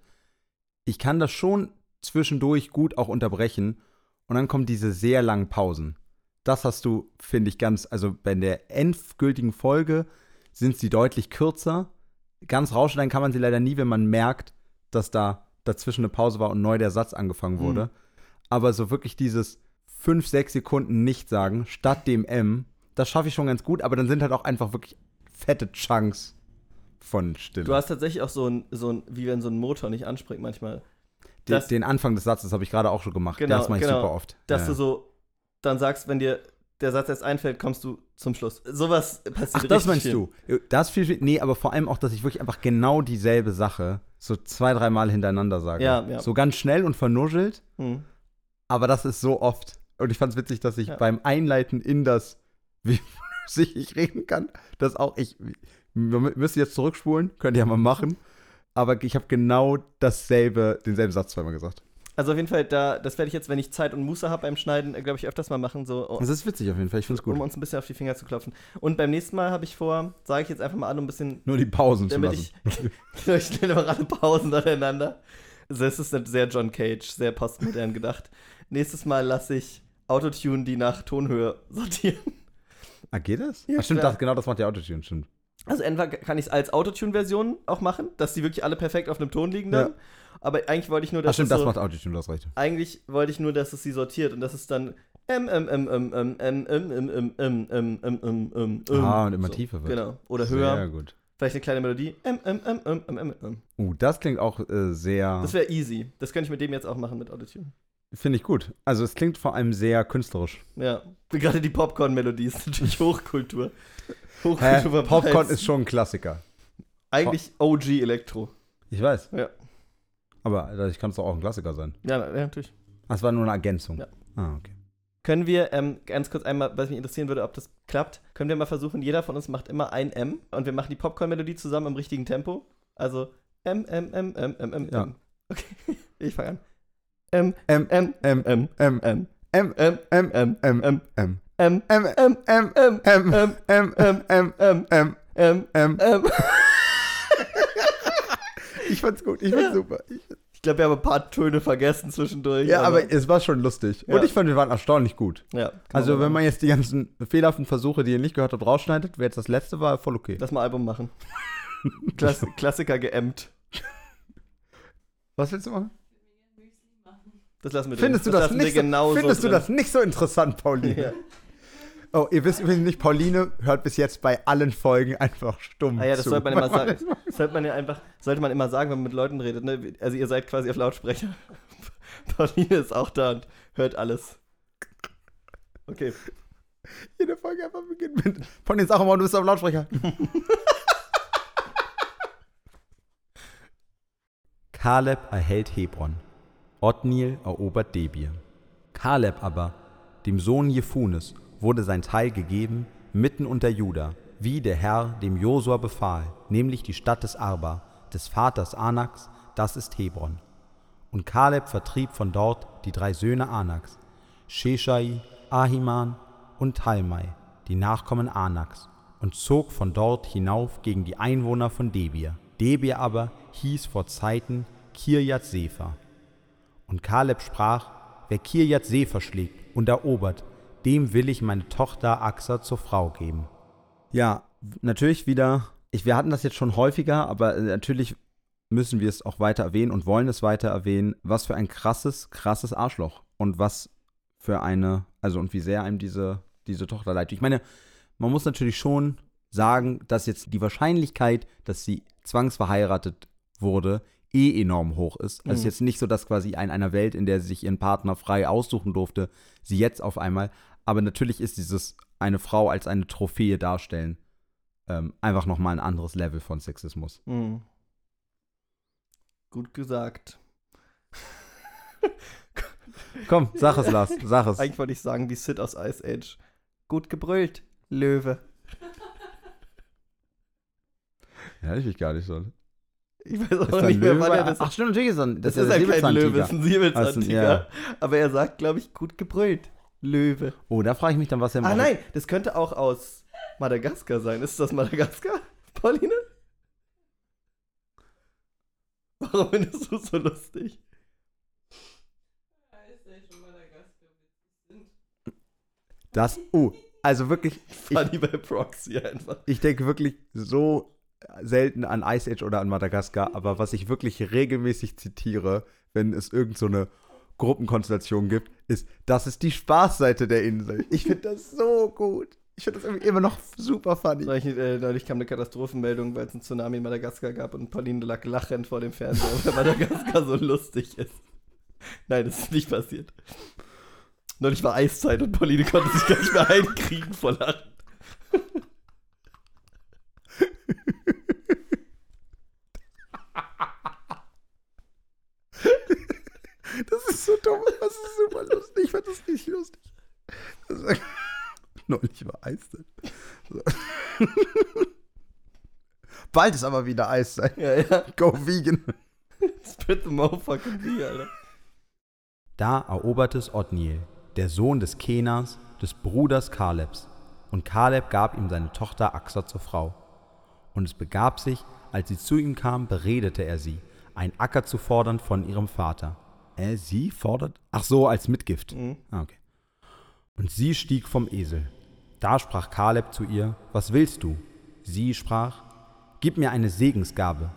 Ich kann das schon zwischendurch gut auch unterbrechen. Und dann kommen diese sehr langen Pausen. Das hast du, finde ich, ganz, also bei der endgültigen Folge sind sie deutlich kürzer. Ganz rausschneiden kann man sie leider nie, wenn man merkt, dass da dazwischen eine Pause war und neu der Satz angefangen wurde. Aber so wirklich dieses 5, 6 Sekunden nicht sagen, statt dem M, das schaffe ich schon ganz gut, aber dann sind halt auch einfach wirklich fette Chunks von Stille. Du hast tatsächlich auch so ein, so ein wie wenn so ein Motor nicht anspringt manchmal. Den, den Anfang des Satzes habe ich gerade auch schon gemacht. Genau, das mache ich genau. super oft. Dass ja. du so dann sagst, wenn dir der Satz erst einfällt, kommst du zum Schluss. Sowas passiert Ach, das meinst viel. du? Das viel, viel, nee, aber vor allem auch, dass ich wirklich einfach genau dieselbe Sache so zwei, dreimal hintereinander sage. Ja, ja. So ganz schnell und vernuschelt, Hm. aber das ist so oft. Und ich fand es witzig, dass ich Ja. beim Einleiten in das, wie flüssig ich reden kann, das auch ich, wir müssen jetzt zurückspulen, könnt ihr ja mal machen. Aber ich habe genau dasselbe, denselben Satz zweimal gesagt. Also auf jeden Fall, da, das werde ich jetzt, wenn ich Zeit und Muße habe beim Schneiden, glaube ich, öfters mal machen, so Das ist witzig auf jeden Fall, ich finde es gut. um uns ein bisschen auf die Finger zu klopfen. Und beim nächsten Mal habe ich vor, sage ich jetzt einfach mal an, um ein bisschen, Nur die Pausen zu damit lassen. ich, ich stelle mal alle Pausen aneinander. Also es ist sehr John Cage, sehr postmodern gedacht. Nächstes Mal lasse ich Autotune die nach Tonhöhe sortieren. Ah, geht das? Ja, Ach, stimmt, das, genau das macht der Autotune, stimmt. Also entweder kann ich es als Autotune-Version auch machen, dass die wirklich alle perfekt auf einem Ton liegen dann. Ja. Aber eigentlich wollte ich nur, Ach, dass stimmt, es das so, macht Autotune, du hast recht. eigentlich wollte ich nur, dass es sie sortiert und das ist dann Ah, und immer tiefer wird. Genau. Oder Sehr höher. gut. Vielleicht eine kleine Melodie. M M M M M M M. Uh, das klingt auch äh, sehr. Das wäre easy. Das könnte ich mit dem jetzt auch machen mit Autotune. Finde ich gut. Also, es klingt vor allem sehr künstlerisch. Ja. Gerade die Popcorn-Melodie ist natürlich Hochkultur. Hä? Popcorn ist schon ein Klassiker. eigentlich OG Elektro. Ich weiß. Ja. Aber dadurch kann es doch auch ein Klassiker sein. Ja, na- ja, natürlich. Das war nur eine Ergänzung. Ja. Ah, okay. Können wir ähm, ganz kurz einmal, was mich interessieren würde, ob das klappt, können wir mal versuchen, jeder von uns macht immer ein M und wir machen die Popcorn-Melodie zusammen im richtigen Tempo. Also M, M, M, M, M, M, Ja. M. Okay, ich fange an. M, M, M, M, M, M, M, M, M, M, M, M, M, M, M, M, M, M, M, M, M, M, M, M, M, M, M, M. M. Ich fand's gut, ich fand's super. Ich, glaube, wir haben ein paar Töne vergessen zwischendurch. ja, aber es war schon lustig. Und ich fand, wir waren erstaunlich gut. ja, Also, wenn man jetzt die ganzen fehlerhaften Versuche, die ihr nicht gehört habt, rausschneidet, wer jetzt das letzte war, voll okay. Lass mal Album machen. Klass Klassiker geämmt. Was willst du machen? Das lassen wir Findest du drin. das, lassen wir nicht so, genau findest so du das nicht so interessant, Pauline? Ja. Oh, ihr wisst übrigens nicht, Pauline hört bis jetzt bei allen Folgen einfach stumm Ah ja, das zu. sollte man immer sagen. Das sollte man ja einfach, sollte man immer sagen, wenn man mit Leuten redet. Ne? Also ihr seid quasi auf Lautsprecher. Pauline ist auch da und hört alles. Okay. Jede Folge einfach beginnt mit. Pauline, sag mal, du bist auf Lautsprecher. Kaleb erhält Hebron. Othniel erobert Debir. Kaleb aber, dem Sohn Jephunes, wurde sein Teil gegeben, mitten unter Juda, wie der Herr dem Josua befahl, nämlich die Stadt des Arba, des Vaters Anaks, das ist Hebron. Und Kaleb vertrieb von dort die drei Söhne Anaks, Sheshai, Ahiman und Talmai, die Nachkommen Anaks, und zog von dort hinauf gegen die Einwohner von Debir. Debir aber hieß vor Zeiten Kirjat Sefer. Und Kaleb sprach, wer Kirjat Sefer schlägt und erobert, dem will ich meine Tochter Axa zur Frau geben. Ja, natürlich wieder, ich, wir hatten das jetzt schon häufiger, aber äh, natürlich müssen wir es auch weiter erwähnen und wollen es weiter erwähnen, was für ein krasses, krasses Arschloch und was für eine, also und wie sehr einem diese, diese Tochter leid. Ich meine, man muss natürlich schon sagen, dass jetzt die Wahrscheinlichkeit, dass sie zwangsverheiratet wurde, eh enorm hoch ist. Also es ist Mhm. jetzt nicht so, dass quasi in einer Welt, in der sie sich ihren Partner frei aussuchen durfte, sie jetzt auf einmal. Aber natürlich ist dieses eine Frau als eine Trophäe darstellen ähm, einfach nochmal ein anderes Level von Sexismus. Hm. Gut gesagt. Komm, sag es, Lars, sag es. Eigentlich wollte ich sagen, wie Sid aus Ice Age. Gut gebrüllt, Löwe. Ja, ich will gar nicht so. Ich weiß Ist auch nicht mehr, Löwe? wann er das Ach stimmt, natürlich ist er, Das, das, ist ja ja der kein Löwe, ist ein Säbelzahntiger. Ach so, Aber er sagt, glaube ich, gut gebrüllt. Löwe. Oh, da frage ich mich dann, was er Ah macht. nein, das könnte auch aus Madagaskar sein. Ist das Madagaskar, Pauline? Warum findest du es so lustig? Das, oh, also wirklich, ich, Funny bei Proxy einfach. ich denke wirklich so selten an Ice Age oder an Madagaskar, aber was ich wirklich regelmäßig zitiere, wenn es irgend so eine Gruppenkonstellation gibt, ist, das ist die Spaßseite der Insel. Ich finde das so gut. Ich finde das irgendwie immer noch super funny. Neulich, äh, neulich kam eine Katastrophenmeldung, weil es einen Tsunami in Madagaskar gab und Pauline lag lachend vor dem Fernseher, weil Madagaskar so lustig ist. Nein, das ist nicht passiert. Neulich war Eiszeit und Pauline konnte sich gar nicht mehr einkriegen vor Lachen. Das ist so dumm, das ist super lustig. Ich fand das nicht lustig. Das ist, neulich war Eiszeit. So. Bald ist aber wieder Eiszeit. Ja, ja. Go vegan. Spit the motherfucking bee, Alter. Da eroberte es Othniel, der Sohn des Kenas, des Bruders Kalebs. Und Kaleb gab ihm seine Tochter Axa zur Frau. Und es begab sich, als sie zu ihm kam, beredete er sie, einen Acker zu fordern von ihrem Vater. Äh, sie fordert? Ach so, als Mitgift. Mhm. Ah, okay. Und sie stieg vom Esel. Da sprach Kaleb zu ihr, was willst du? Sie sprach, gib mir eine Segensgabe,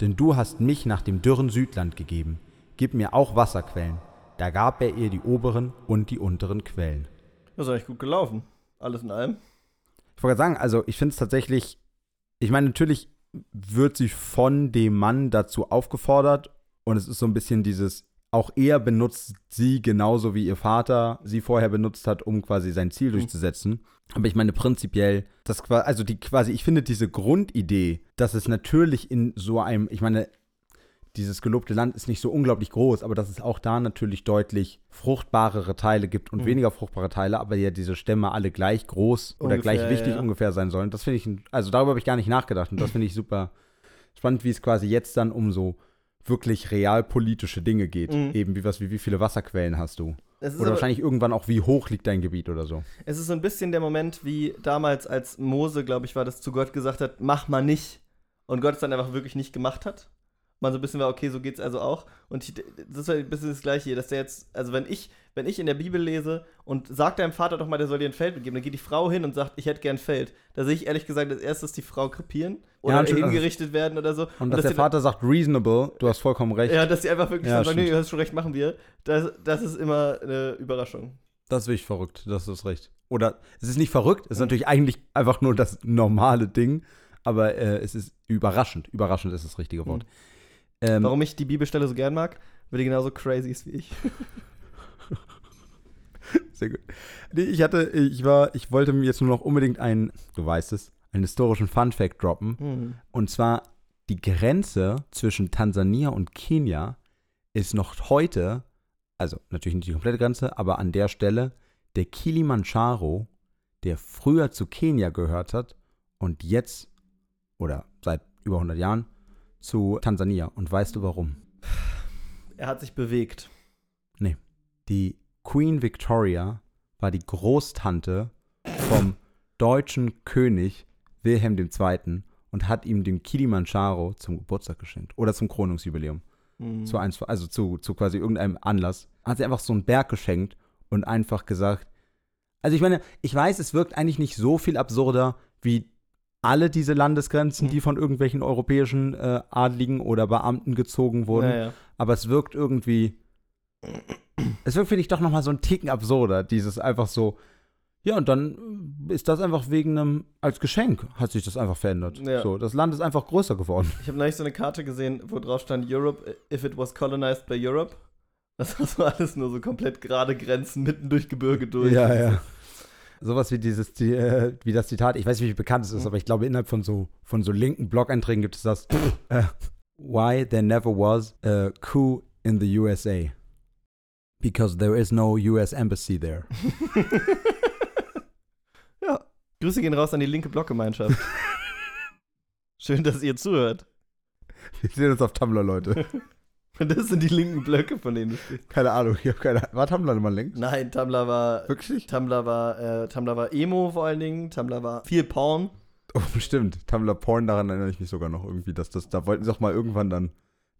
denn du hast mich nach dem dürren Südland gegeben. Gib mir auch Wasserquellen. Da gab er ihr die oberen und die unteren Quellen. Das ist eigentlich gut gelaufen. Alles in allem. Ich wollte gerade sagen, also ich finde es tatsächlich, ich meine, natürlich wird sie von dem Mann dazu aufgefordert und es ist so ein bisschen dieses, auch er benutzt sie genauso wie ihr Vater sie vorher benutzt hat, um quasi sein Ziel durchzusetzen. Aber ich meine prinzipiell, das also die quasi, ich finde diese Grundidee, dass es natürlich in so einem, ich meine, dieses gelobte Land ist nicht so unglaublich groß, aber dass es auch da natürlich deutlich fruchtbarere Teile gibt und Mhm. weniger fruchtbare Teile, aber ja diese Stämme alle gleich groß oder Ungefähr, gleich wichtig ja. ungefähr sein sollen. Das finde ich, also darüber habe ich gar nicht nachgedacht und das finde ich super spannend, wie es quasi jetzt dann um so wirklich realpolitische Dinge geht. Mhm. Eben wie was, wie, wie viele Wasserquellen hast du? Es ist, Oder wahrscheinlich irgendwann auch, wie hoch liegt dein Gebiet oder so. es ist so ein bisschen der Moment, wie damals, als Mose, glaube ich, war, das zu Gott gesagt hat, mach mal nicht. Und Gott es dann einfach wirklich nicht gemacht hat. Man so ein bisschen war, okay, so geht's also auch. Und ich, das ist ein bisschen das Gleiche hier, dass der jetzt, also wenn ich, wenn ich in der Bibel lese und sagt deinem Vater doch mal, der soll dir ein Feld mitgeben, dann geht die Frau hin und sagt, ich hätte gern ein Feld. Da sehe ich ehrlich gesagt als erstes die Frau krepieren oder Ja, also- hingerichtet werden oder so. Und, dass der die- Vater sagt, reasonable, du hast vollkommen recht. Ja, dass sie einfach wirklich Ja, sagen, nee, stimmt. du hast schon recht, machen wir. Das, das ist immer eine Überraschung. Das ist wirklich verrückt, das ist recht. Oder es ist nicht verrückt, es ist natürlich eigentlich einfach nur das normale Ding, aber äh, es ist überraschend. Überraschend ist das richtige Wort. Ähm, Warum ich die Bibelstelle so gern mag, weil die genauso crazy ist wie ich. Sehr gut. Nee, ich hatte, ich war, ich wollte mir jetzt nur noch unbedingt einen, du weißt es, einen historischen Fun Fact droppen. Hm. Und zwar die Grenze zwischen Tansania und Kenia ist noch heute, also natürlich nicht die komplette Grenze, aber an der Stelle der Kilimanjaro, der früher zu Kenia gehört hat und jetzt oder seit über 100 Jahren zu Tansania. Und weißt du warum? Er hat sich bewegt. Die Queen Victoria war die Großtante vom deutschen König Wilhelm II. und hat ihm den Kilimanjaro zum Geburtstag geschenkt oder zum Krönungsjubiläum. Hm. Zu eins, also zu, zu quasi irgendeinem Anlass. Hat sie einfach so einen Berg geschenkt und einfach gesagt. Also ich meine, ich weiß, es wirkt eigentlich nicht so viel absurder wie alle diese Landesgrenzen, Mhm. die von irgendwelchen europäischen äh, Adligen oder Beamten gezogen wurden. Ja, ja. Aber es wirkt irgendwie. Es wirkt, finde ich, doch nochmal so ein Ticken absurder. Dieses einfach so. Ja, und dann ist das einfach wegen einem. Als Geschenk hat sich das einfach verändert. Ja. So, das Land ist einfach größer geworden. Ich habe neulich so eine Karte gesehen, wo drauf stand Europe, if it was colonized by Europe. Das war so alles nur so komplett gerade Grenzen mitten durch Gebirge durch. Ja, ja. Sowas wie dieses, die, äh, wie das Zitat, ich weiß nicht, wie bekannt es ist, Mhm. aber ich glaube, innerhalb von so, von so linken Blog-Einträgen gibt es das. äh, why there never was a coup in the USA. Because there is no US embassy there. ja. Grüße gehen raus an die linke Blockgemeinschaft. Schön, dass ihr zuhört. Wir sehen uns auf Tumblr, Leute. Das sind die linken Blöcke, von denen du sprichst. Keine Ahnung, ich habe keine Ahnung. War Tumblr mal links? Nein, Tumblr war. Wirklich? Tumblr war, äh, Tumblr war Emo vor allen Dingen. Tumblr war viel Porn. Oh, stimmt. Tumblr Porn, daran erinnere ich mich sogar noch irgendwie, dass das, da wollten sie doch mal irgendwann dann.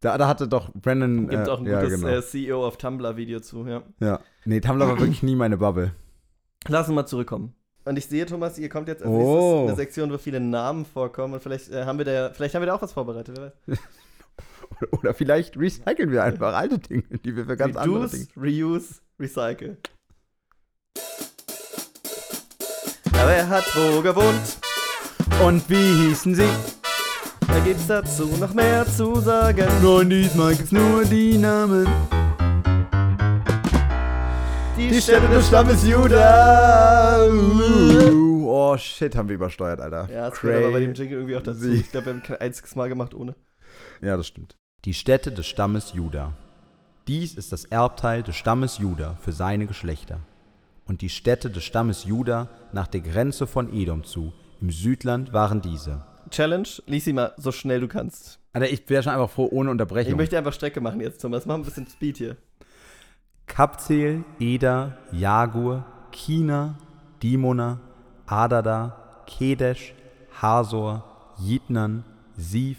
Da, da hatte doch Brandon. Gibt äh, auch ein ja, gutes genau. äh, CEO of Tumblr-Video zu, ja. Ja. Nee, Tumblr war wirklich nie meine Bubble. Lass uns mal zurückkommen. Und ich sehe, Thomas, ihr kommt jetzt als Oh. nächstes eine Sektion, wo viele Namen vorkommen. Und vielleicht, äh, haben wir da, vielleicht haben wir da auch was vorbereitet, wer weiß. Oder, vielleicht recyceln wir einfach alte Dinge, die wir für ganz andere Dinge. Reduce, reuse, recycle. Aber er hat wo gewohnt. Und wie hießen sie? Da gibt's dazu noch mehr zu sagen. Nein, diesmal gibt's nur die Namen. Die, Städte des Stammes Juda. Uh, oh shit, haben wir übersteuert, Alter. Ja, das gehört aber bei dem. Jingle irgendwie auch dazu. Ich glaube, wir haben kein einziges Mal gemacht ohne. Ja, das stimmt. Die Städte des Stammes Juda. Dies ist das Erbteil des Stammes Juda für seine Geschlechter. Und die Städte des Stammes Juda nach der Grenze von Edom zu, im Südland waren diese. Challenge, lies sie mal so schnell du kannst. Alter, ich wäre schon einfach froh, ohne Ich Unterbrechung. möchte einfach Strecke machen jetzt, Thomas. Mach ein bisschen Speed hier. Kapzel, Eder, Jagur, Kina, Dimona, Adada, Kedesh, Hasor, Jitnan, Sif,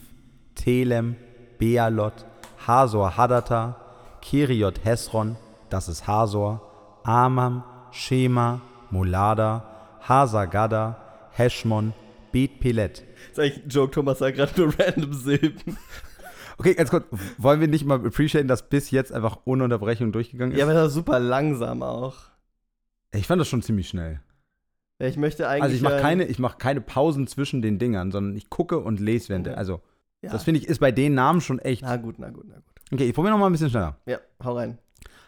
Telem, Bealot, Hasor Hadata, Keriot Hesron, das ist Hasor, Amam, Shema, Molada, Hasagada, Heschmon, Bet Pelet. Das ist eigentlich ein Joke, Thomas sagt gerade nur random Silben. Okay, ganz kurz, wollen wir nicht mal appreciaten, dass bis jetzt einfach ohne Unterbrechung durchgegangen ist? Ja, aber das ist super langsam auch. ich fand das schon ziemlich schnell. Ich möchte eigentlich. Also ich mache äh, keine, ich mach keine Pausen zwischen den Dingern, sondern ich gucke und lese während. Der- Also Ja. das finde ich ist bei den Namen schon echt. Na gut, na gut, na gut. Okay, ich probiere noch mal ein bisschen schneller. Ja, hau rein.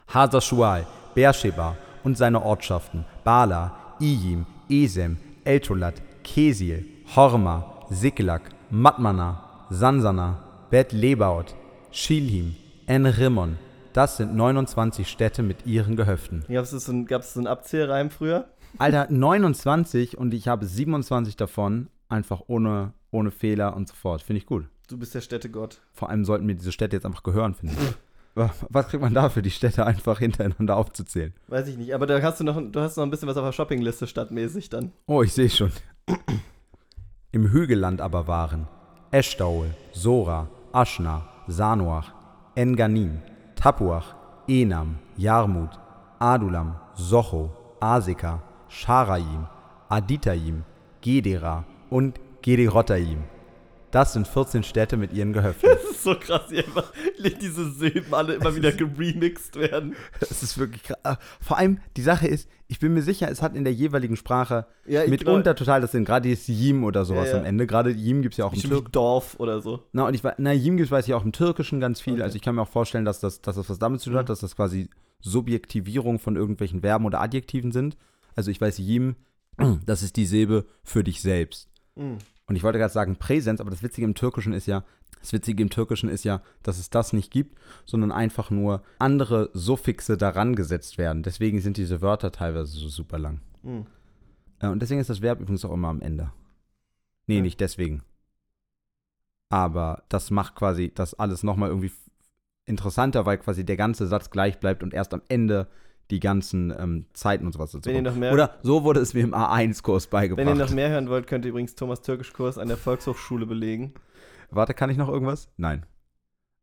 Hazar Shual, Beersheba und seine Ortschaften, Bala, Ijim, Esem, Eltolat, Kesil, Horma, Siklak, Matmana, Sansana, Bet Lebaot, Shilhim, En-Rimmon. Das sind 29 Städte mit ihren Gehöften. Gab es so, ein- gab's so einen Abzählreim früher? Alter, 29 und ich habe 27 davon einfach ohne, ohne Fehler und so fort. Finde ich gut. Du bist der Städtegott. Vor allem sollten mir diese Städte jetzt einfach gehören, finde ich. Wa- Was kriegt man dafür, die Städte einfach hintereinander aufzuzählen? Weiß ich nicht. Aber da hast du noch, du hast noch ein bisschen was auf der Shoppingliste stadtmäßig dann. Oh, ich sehe schon. Im Hügelland aber waren Eschdaul, Sora, Aschna, Sanoach, Enganim, Tapuach, Enam, Jarmut, Adulam, Socho, Aseka, Scharaim, Aditaim, Gedera und Gederotaim. Das sind 14 Städte mit ihren Gehöften. Das ist so krass, wie einfach diese Silben alle immer wieder geremixed werden. Es ist wirklich krass. Ah, Vor allem, die Sache ist, ich bin mir sicher, es hat in der jeweiligen Sprache Ja, mitunter total das Sinn. Gerade dieses Yim oder sowas Ja, ja. am Ende. Gerade Yim gibt es ja auch im Bestimmt wie Türk. Dorf oder so. Na, und ich weiß, na, Yim gibt es, weiß ich auch im Türkischen ganz viel. Okay. Also ich kann mir auch vorstellen, dass das, dass das was damit zu tun hat, dass das quasi Subjektivierung von irgendwelchen Verben oder Adjektiven sind. Also ich weiß, Yim, das ist die Silbe für dich selbst. Mhm. Und ich wollte gerade sagen Präsenz, aber das Witzige im Türkischen ist ja, das Witzige im Türkischen ist ja, dass es das nicht gibt, sondern einfach nur andere Suffixe daran gesetzt werden. Deswegen sind diese Wörter teilweise so super lang. Mhm. Und deswegen ist das Verb übrigens auch immer am Ende. Nee, Ja. nicht deswegen. Aber das macht quasi das alles nochmal irgendwie interessanter, weil quasi der ganze Satz gleich bleibt und erst am Ende die ganzen ähm, Zeiten und sowas dazu Wenn ihr noch mehr- Oder so wurde es mir im A1-Kurs beigebracht. Wenn ihr noch mehr hören wollt, könnt ihr übrigens Thomas Türkischkurs an der Volkshochschule belegen. Warte, kann ich noch irgendwas? Nein.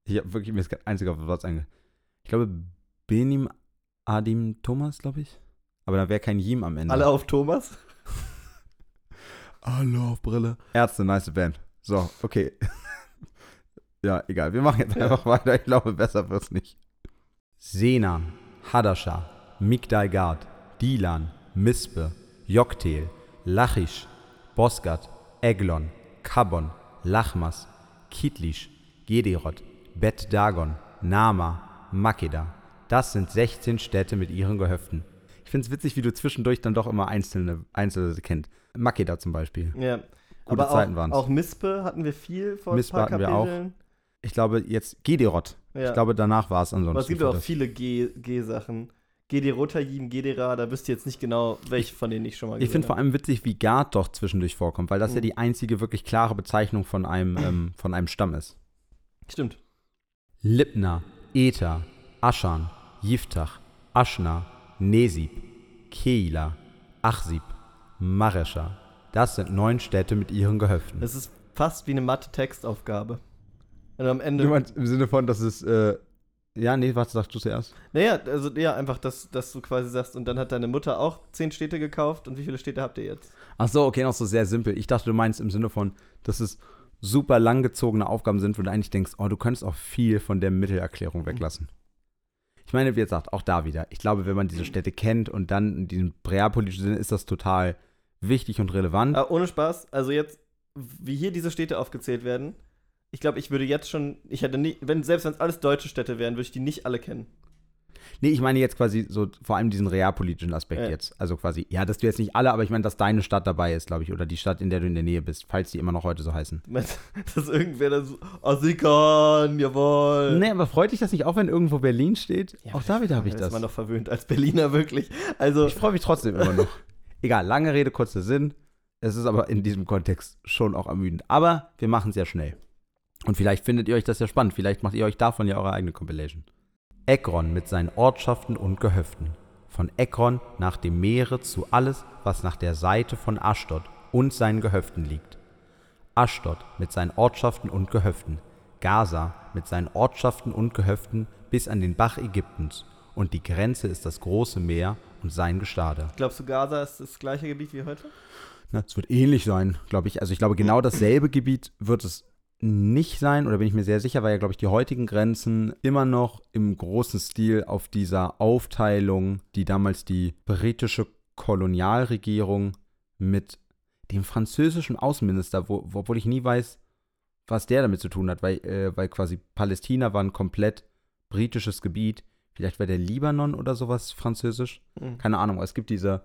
Ich habe wirklich mir ist kein einziger Wort einge. Ich glaube, Benim Adim Thomas, glaube ich. Aber da wäre kein Jim am Ende. Alle auf Thomas. Alle auf Brille. Ärzte, nice Band. So, okay. ja, egal. Wir machen jetzt Ja. einfach weiter. Ich glaube, besser wird's nicht. Senan, Hadasha, Migdalgad, Dilan, Mispe, Joktel, Lachish, Bosgat, Eglon, Kabon, Lachmas, Kitlish, Gederot, Bet Dagon, Nama, Makeda. Das sind 16 Städte mit ihren Gehöften. Ich finde es witzig, wie du zwischendurch dann doch immer einzelne, einzelne kennt. Makeda zum Beispiel. Ja. Gute Aber Zeiten auch, waren's. auch Mispe hatten wir viel vor Mispe ein paar hatten wir auch. Kapiteln. Ich glaube jetzt Gederot. Ja. Ich glaube, danach war es ansonsten. Aber es gibt auch viele G- G-Sachen. Gederotayim, Gedera, da wisst ihr jetzt nicht genau, welche von denen ich schon mal Ich finde gesehen vor allem witzig, wie Gard doch zwischendurch vorkommt, weil das ja Mhm. die einzige wirklich klare Bezeichnung von einem, ähm, von einem Stamm ist. Stimmt. Libna, Eta, Aschan, Yiftach, Aschna, Nesib, Keila, Achsib, Marescha. Das sind neun Städte mit ihren Gehöften. Es ist fast wie eine Mathe-Textaufgabe. Wenn du am Ende. Du meinst im Sinne von, dass es, äh, ja, nee, was sagst du zuerst? Naja, also ja, einfach, dass, dass du quasi sagst, und dann hat deine Mutter auch zehn Städte gekauft und wie viele Städte habt ihr jetzt? Ach so, okay, noch so sehr simpel. Ich dachte, du meinst im Sinne von, dass es super langgezogene Aufgaben sind, wo du eigentlich denkst, oh, du könntest auch viel von der Mittelerklärung weglassen. Ich meine, wie gesagt, auch da wieder. Ich glaube, wenn man diese Städte kennt und dann in diesem realpolitischen Sinne ist das total wichtig und relevant. Aber ohne Spaß, also jetzt, wie hier diese Städte aufgezählt werden, ich glaube, ich würde jetzt schon, ich hätte nie, wenn, selbst wenn es alles deutsche Städte wären, würde ich die nicht alle kennen. Nee, ich meine jetzt quasi so vor allem diesen realpolitischen Aspekt Ja. jetzt. Also quasi, ja, dass du jetzt nicht alle, aber ich meine, dass deine Stadt dabei ist, glaube ich, oder die Stadt, in der du in der Nähe bist, falls die immer noch heute so heißen. Meinst Dass irgendwer da so, Asikon, jawohl. Nee, aber freut dich das nicht auch, wenn irgendwo Berlin steht? auch da wieder habe ich Da das. ist man doch verwöhnt als Berliner, wirklich. Also, Ich freue mich trotzdem immer noch. Egal, lange Rede, kurzer Sinn. Es ist aber in diesem Kontext schon auch ermüdend. Aber wir machen es ja schnell. Und vielleicht findet ihr euch das ja spannend. Vielleicht macht ihr euch davon ja eure eigene Compilation. Ekron mit seinen Ortschaften und Gehöften. Von Ekron nach dem Meere zu alles, was nach der Seite von Aschdod und seinen Gehöften liegt. Aschdod mit seinen Ortschaften und Gehöften. Gaza mit seinen Ortschaften und Gehöften bis an den Bach Ägyptens. Und die Grenze ist das große Meer und sein Gestade. glaubst du, Gaza ist das gleiche Gebiet wie heute? Na, es wird ähnlich sein, glaube ich. Also ich glaube, genau dasselbe Gebiet wird es nicht sein, oder bin ich mir sehr sicher, weil ja, glaube ich, die heutigen Grenzen immer noch im großen Stil auf dieser Aufteilung, die damals die britische Kolonialregierung mit dem französischen Außenminister, wo, wo- obwohl ich nie weiß, was der damit zu tun hat, weil, äh, weil quasi Palästina war ein komplett britisches Gebiet. Vielleicht war der Libanon oder sowas französisch. Hm, Keine Ahnung, aber es gibt diese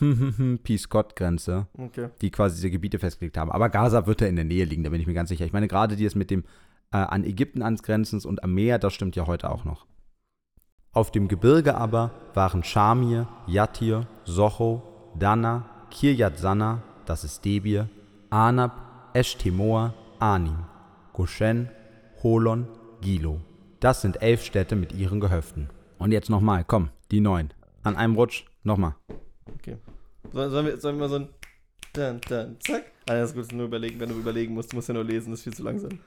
Peace-God-Grenze Okay. die quasi diese Gebiete festgelegt haben. Aber Gaza wird da in der Nähe liegen, da bin ich mir ganz sicher. Ich meine, gerade die ist mit dem äh, an Ägypten angrenzend und am Meer, das stimmt ja heute auch noch. Auf dem Gebirge aber waren Schamir, Jatir, Socho, Dana, Kirjat Sanna, das ist Debir, Anab, Eshtemoa, Anim, Goshen, Holon, Gilo. Das sind elf Städte mit ihren Gehöften. Und jetzt nochmal, komm, die neun. An einem Rutsch, nochmal. Okay. Sollen, wir, sollen wir mal so ein dann, dann, zack? Ah, das ist gut, nur überlegen, wenn du überlegen musst. Du musst ja nur lesen, das ist viel zu langsam.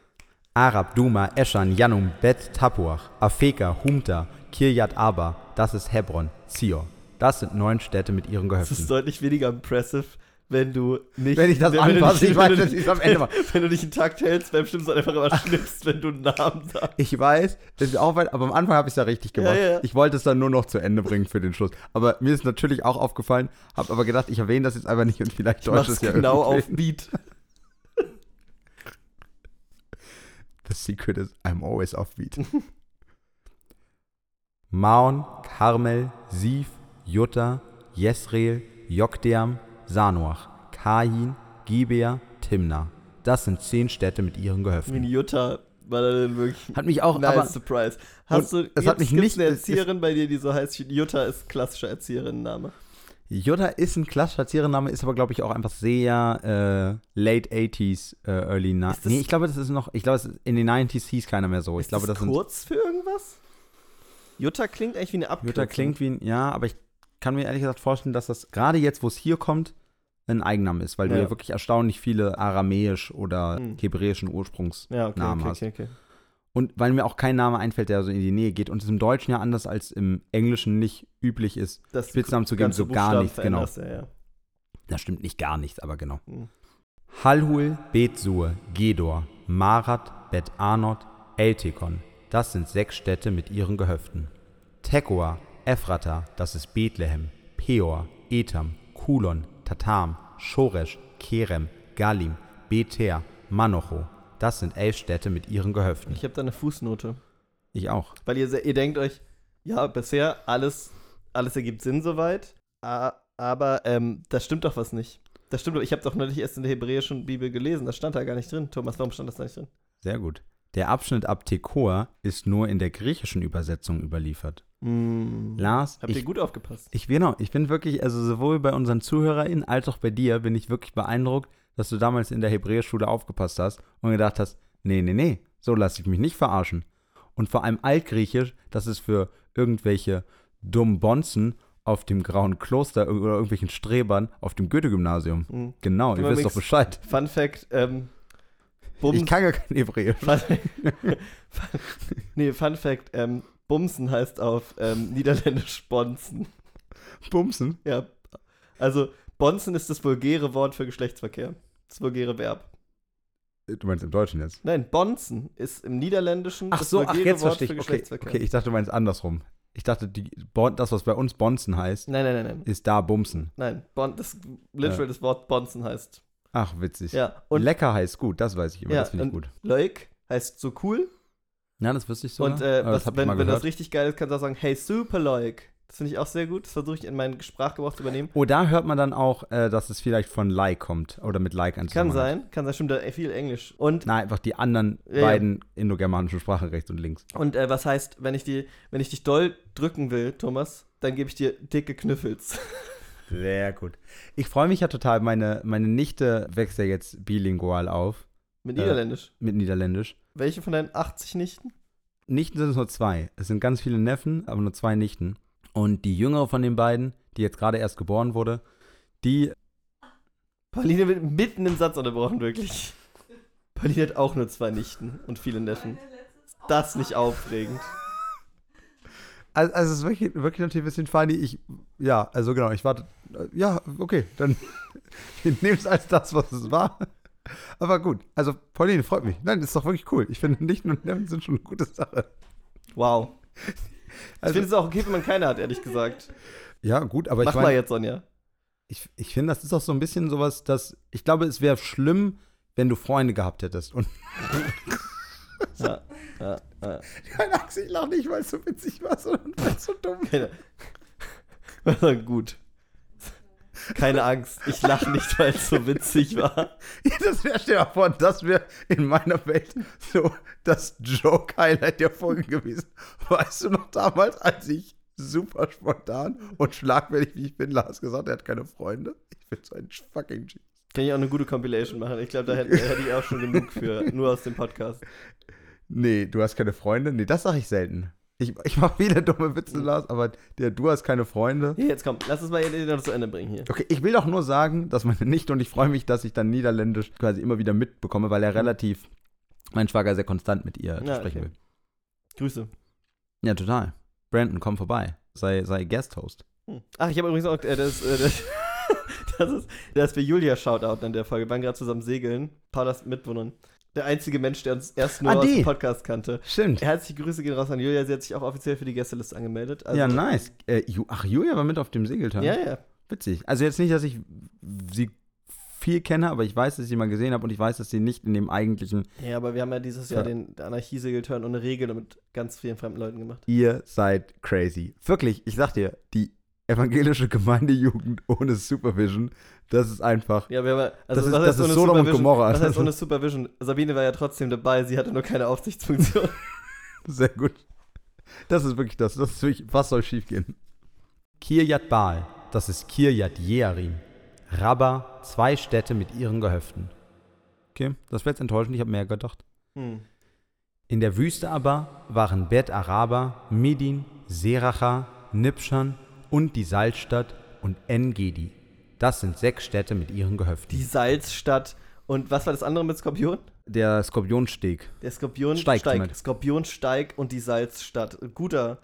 Arab, Duma, Eschan, Janum, Bet, Tapuach, Afeka, Humta, Kirjat Aba, das ist Hebron, Zior. Das sind neun Städte mit ihren Das ist Gehöften. deutlich weniger impressive, wenn du nicht. Wenn ich das wenn, wenn anfasse, nicht- ich weiß, wenn dass ich es am Ende mache. Wenn du nicht einen Takt hältst beim Stimmen, sondern einfach immer schnippst, wenn du einen Namen sagst. Ich weiß, das ist auch weit, aber am Anfang habe ich es ja richtig gemacht. Ja, ja. Ich wollte es dann nur noch zu Ende bringen für den Schluss. Aber mir ist natürlich auch aufgefallen, habe aber gedacht, ich erwähne das jetzt einfach nicht und vielleicht mach's es ja genau auf. Beat. The secret is I'm always offbeat. Maon, Karmel, Sif, Jutta, Jesreel, Jokdeam, Sanoach, Kain, Gibea, Timna. Das sind zehn Städte mit ihren Gehöften. ein Jutta war da denn wirklich Hat mich auch, nice aber surprise. Hast du, es hat mich nicht- eine Erzieherin bei dir, die so heißt? Jutta ist klassischer Erzieherinnenname. Jutta ist ein klassischer Erzieherenname, ist aber, glaube ich, auch einfach sehr äh, late 80s, äh, early 90s. Ist das- Nee, ich glaube, das ist noch, ich glaube, in den 90s hieß keiner mehr so. Ich ist glaube, das das sind, kurz für irgendwas? Jutta klingt eigentlich wie eine Abkürzung. Jutta klingt wie ein, ja, aber ich kann mir ehrlich gesagt vorstellen, dass das gerade jetzt, wo es hier kommt, ein Eigenname ist, weil du Ja. ja wirklich erstaunlich viele aramäisch oder Hm. hebräischen Ursprungs Ja, okay, Namen okay, hast. okay. Und weil mir auch kein Name einfällt, der so in die Nähe geht und es im Deutschen ja anders als im Englischen nicht üblich ist, Das Spitznamen zu geben, so gar nichts, genau. Ja, ja. Das stimmt nicht gar nichts, aber genau. Hm. Halhul, Bethsur, Gedor, Marat, Bet Anot, Eltekon. Das sind sechs Städte mit ihren Gehöften. Tekoa, Ephrata, das ist Bethlehem, Peor, Etam, Kulon, Tatam, Shoresh, Kerem, Galim, Beter, Manocho. Das sind elf Städte mit ihren Gehöften. Ich habe da eine Fußnote. Ich auch. Weil ihr, ihr denkt euch, ja, bisher alles, alles ergibt Sinn soweit, aber ähm, da stimmt doch was nicht. Das stimmt doch, ich habe doch neulich erst in der hebräischen Bibel gelesen, das stand da gar nicht drin. Thomas, warum stand das da nicht drin? Sehr gut. Der Abschnitt ab Tekoa ist nur in der griechischen Übersetzung überliefert. Hm. Lars, Habt ihr gut aufgepasst? Ich genau, ich bin wirklich, also sowohl bei unseren ZuhörerInnen als auch bei dir bin ich wirklich beeindruckt, dass du damals in der Hebräerschule aufgepasst hast und gedacht hast, nee, nee, nee, so lasse ich mich nicht verarschen. Und vor allem Altgriechisch, das ist für irgendwelche dummen Bonzen auf dem Grauen Kloster oder irgendwelchen Strebern auf dem Goethe-Gymnasium. Hm. Genau, ihr wisst doch Bescheid. Fun Fact, ähm, Bums, Ich kann gar kein Hebräisch. Fun, nee, Fun Fact, ähm, Bumsen heißt auf ähm, Niederländisch Bonzen. Bumsen. Ja, also Bonzen ist das vulgäre Wort für Geschlechtsverkehr. Das vulgäre Verb. Du meinst im Deutschen jetzt? Nein, Bonzen ist im Niederländischen Ach das so, ach, vulgäre jetzt Wort verstehe für ich. Okay, Geschlechtsverkehr. okay, ich dachte, du meinst andersrum. Ich dachte, die, Bon- das, was bei uns Bonzen heißt, Nein, nein, nein, ist da Bumsen. Nein, bon, das literal das Wort Bonzen heißt. Ach, witzig. Ja, und, Lecker heißt gut, das weiß ich immer, ja, das finde ich gut. Leuk heißt so cool Ja, das wüsste ich so. Und äh, das ich wenn, wenn das richtig geil ist, kannst du auch sagen, hey Superloik. Das finde ich auch sehr gut. Das versuche ich in meinen Sprachgebrauch zu übernehmen. Oh, da hört man dann auch, äh, dass es vielleicht von Like kommt oder mit Like an Kann sein, kann sein, stimmt, da viel Englisch. Und, Nein, einfach die anderen Ja, ja. beiden indogermanischen Sprachen rechts und links. und äh, was heißt, wenn ich, die, wenn ich dich doll drücken will, Thomas, dann gebe ich dir dicke Knüffels. Sehr gut. Ich freue mich ja total. Meine, meine Nichte wächst ja jetzt bilingual auf Mit Äh. Niederländisch. mit Niederländisch. Welche von deinen 80 Nichten? Nichten sind es nur zwei. Es sind ganz viele Neffen, aber nur zwei Nichten. Und die jüngere von den beiden, die jetzt gerade erst geboren wurde, die. Pauline wird mitten im Satz unterbrochen, wirklich. Pauline hat auch nur zwei Nichten und viele Neffen. Ist das nicht aufregend? Also, also es ist wirklich, wirklich natürlich ein bisschen funny. Ich, ja, also genau, ich warte. Ja, okay, dann ich nehme es als das, was es war. Aber gut, also Pauline, freut mich. Nein, das ist doch wirklich cool. Ich finde, Nichten und Neffen sind schon eine gute Sache. Wow. ich Also, finde es auch okay, wenn man keine hat, ehrlich gesagt. ja, gut, aber Mach ich mal meine, jetzt, Sonja. ich, ich finde, das ist auch so ein bisschen sowas, dass ich glaube, es wäre schlimm, wenn du Freunde gehabt hättest. Und Ja, ja, ja. keine Angst, ich lache nicht, weil es so witzig war, sondern weil es so dumm Keine. Also gut. Keine Angst, ich lache nicht, weil es so witzig war. Das wäre, stell dir vor, das wäre in meiner Welt so das Joke-Highlight der Folge gewesen. Weißt du noch damals, als ich super spontan und schlagfertig wie ich bin, Lars gesagt, er hat keine Freunde? Ich bin so ein fucking G. Kann ich auch eine gute Compilation machen. Ich glaube, da hätte, hätte ich auch schon genug für, nur aus dem Podcast. Nee, du hast keine Freunde? Nee, das sage ich selten. Ich, ich mache viele dumme Witze, Lars, aber der, du hast keine Freunde. Hier, jetzt komm, lass uns mal hier noch zu Ende bringen hier. Okay, ich will doch nur sagen, dass meine Nichte und ich freue mich, dass ich dann Niederländisch quasi immer wieder mitbekomme, weil er relativ, mein Schwager sehr konstant mit ihr Ja, sprechen okay. will. Grüße. Ja, total. Brandon, komm vorbei. Sei, sei Guest-Host. Hm. Ach, ich habe übrigens auch, äh, das, äh, das, das ist, das ist für Julia Shoutout in der Folge. Wir waren gerade zusammen segeln. Paulas Mitwohnerin. Der einzige Mensch, der uns erst nur Ah, aus dem Podcast kannte. Stimmt. Herzliche Grüße gehen raus an Julia. Sie hat sich auch offiziell für die Gästeliste angemeldet. Also, ja, nice. Äh, Ach, Julia war mit auf dem Segeltag. Ja, ja. Witzig. Also jetzt nicht, dass ich sie viel kenne, aber ich weiß, dass ich sie mal gesehen habe und ich weiß, dass sie nicht in dem eigentlichen Ja, aber wir haben ja dieses Jahr Ja. den Anarchie-Segelturn ohne Regeln mit ganz vielen fremden Leuten gemacht. Ihr seid crazy. Wirklich, ich sag dir, die evangelische Gemeindejugend ohne Supervision, das ist einfach. Ja, wir haben also Das ist- das heißt ist Sodom und Supervision? Gomorra. Was heißt ohne Supervision? Sabine war ja trotzdem dabei, sie hatte nur keine Aufsichtsfunktion. Sehr gut. Das ist wirklich das. Das ist wirklich, was soll schiefgehen? Kirjat Baal, das ist Kirjat Jearim. Rabba, zwei Städte mit ihren Gehöften. Okay, das wäre jetzt enttäuschend, ich habe mehr gedacht. hm. In der Wüste aber waren Bet Araba, Midin, Seracha, Nibschan und die Salzstadt und En-Gedi. Das sind sechs Städte mit ihren Gehöften. Die Salzstadt. Und was war das andere mit Skorpion? der Skorpionsteg. Der Skorpion Steig. Skorpionsteig und die Salzstadt. Guter,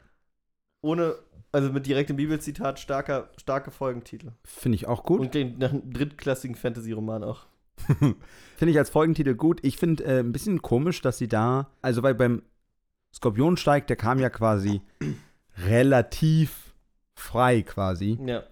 ohne, also mit direktem Bibelzitat, starker, starke Folgentitel. Finde ich auch gut. Und den nach einem drittklassigen Fantasy-Roman auch. Finde ich als Folgentitel gut. Ich finde äh, ein bisschen komisch, dass sie da, also weil beim Skorpionsteig, der kam ja quasi relativ frei quasi. Ja.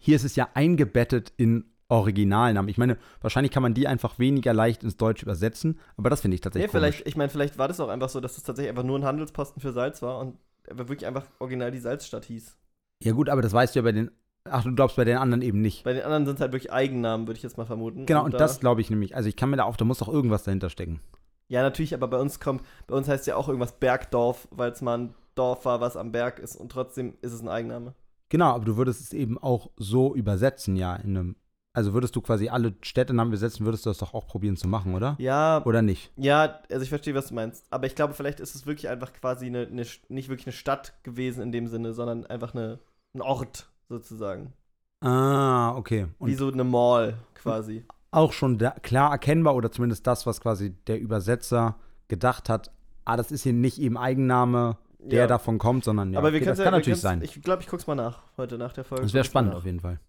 Hier ist es ja eingebettet in Originalnamen. Ich meine, wahrscheinlich kann man die einfach weniger leicht ins Deutsch übersetzen, aber das finde ich Nee, tatsächlich vielleicht, komisch. ich meine, vielleicht war das auch einfach so, dass das tatsächlich einfach nur ein Handelsposten für Salz war und wirklich einfach original die Salzstadt hieß. Ja gut, aber das weißt du ja bei den, ach du glaubst bei den anderen eben nicht. Bei den anderen sind es halt wirklich Eigennamen, würde ich jetzt mal vermuten. Genau, und da- das glaube ich nämlich. Also ich kann mir da auch, da muss doch irgendwas dahinter stecken. Ja, natürlich, aber bei uns kommt, bei uns heißt ja auch irgendwas Bergdorf, weil es mal ein Dorf war, was am Berg ist und trotzdem ist es ein Eigenname. Genau, aber du würdest es eben auch so übersetzen, ja, in einem, also würdest du quasi alle Städtenamen übersetzen, würdest du das doch auch probieren zu machen, oder? Ja, Oder nicht? ja, also ich verstehe, was du meinst. Aber ich glaube, vielleicht ist es wirklich einfach quasi eine, eine nicht wirklich eine Stadt gewesen in dem Sinne, sondern einfach eine, ein Ort sozusagen. Ah, okay. Und Wie so eine Mall quasi. auch schon da, klar erkennbar oder zumindest das, was quasi der Übersetzer gedacht hat, ah, das ist hier nicht eben Eigenname, der Ja. davon kommt, sondern ja, aber wir okay, können das kann natürlich sein. Ich glaube, ich guck's mal nach heute nach der Folge. Das wäre spannend auf jeden Fall.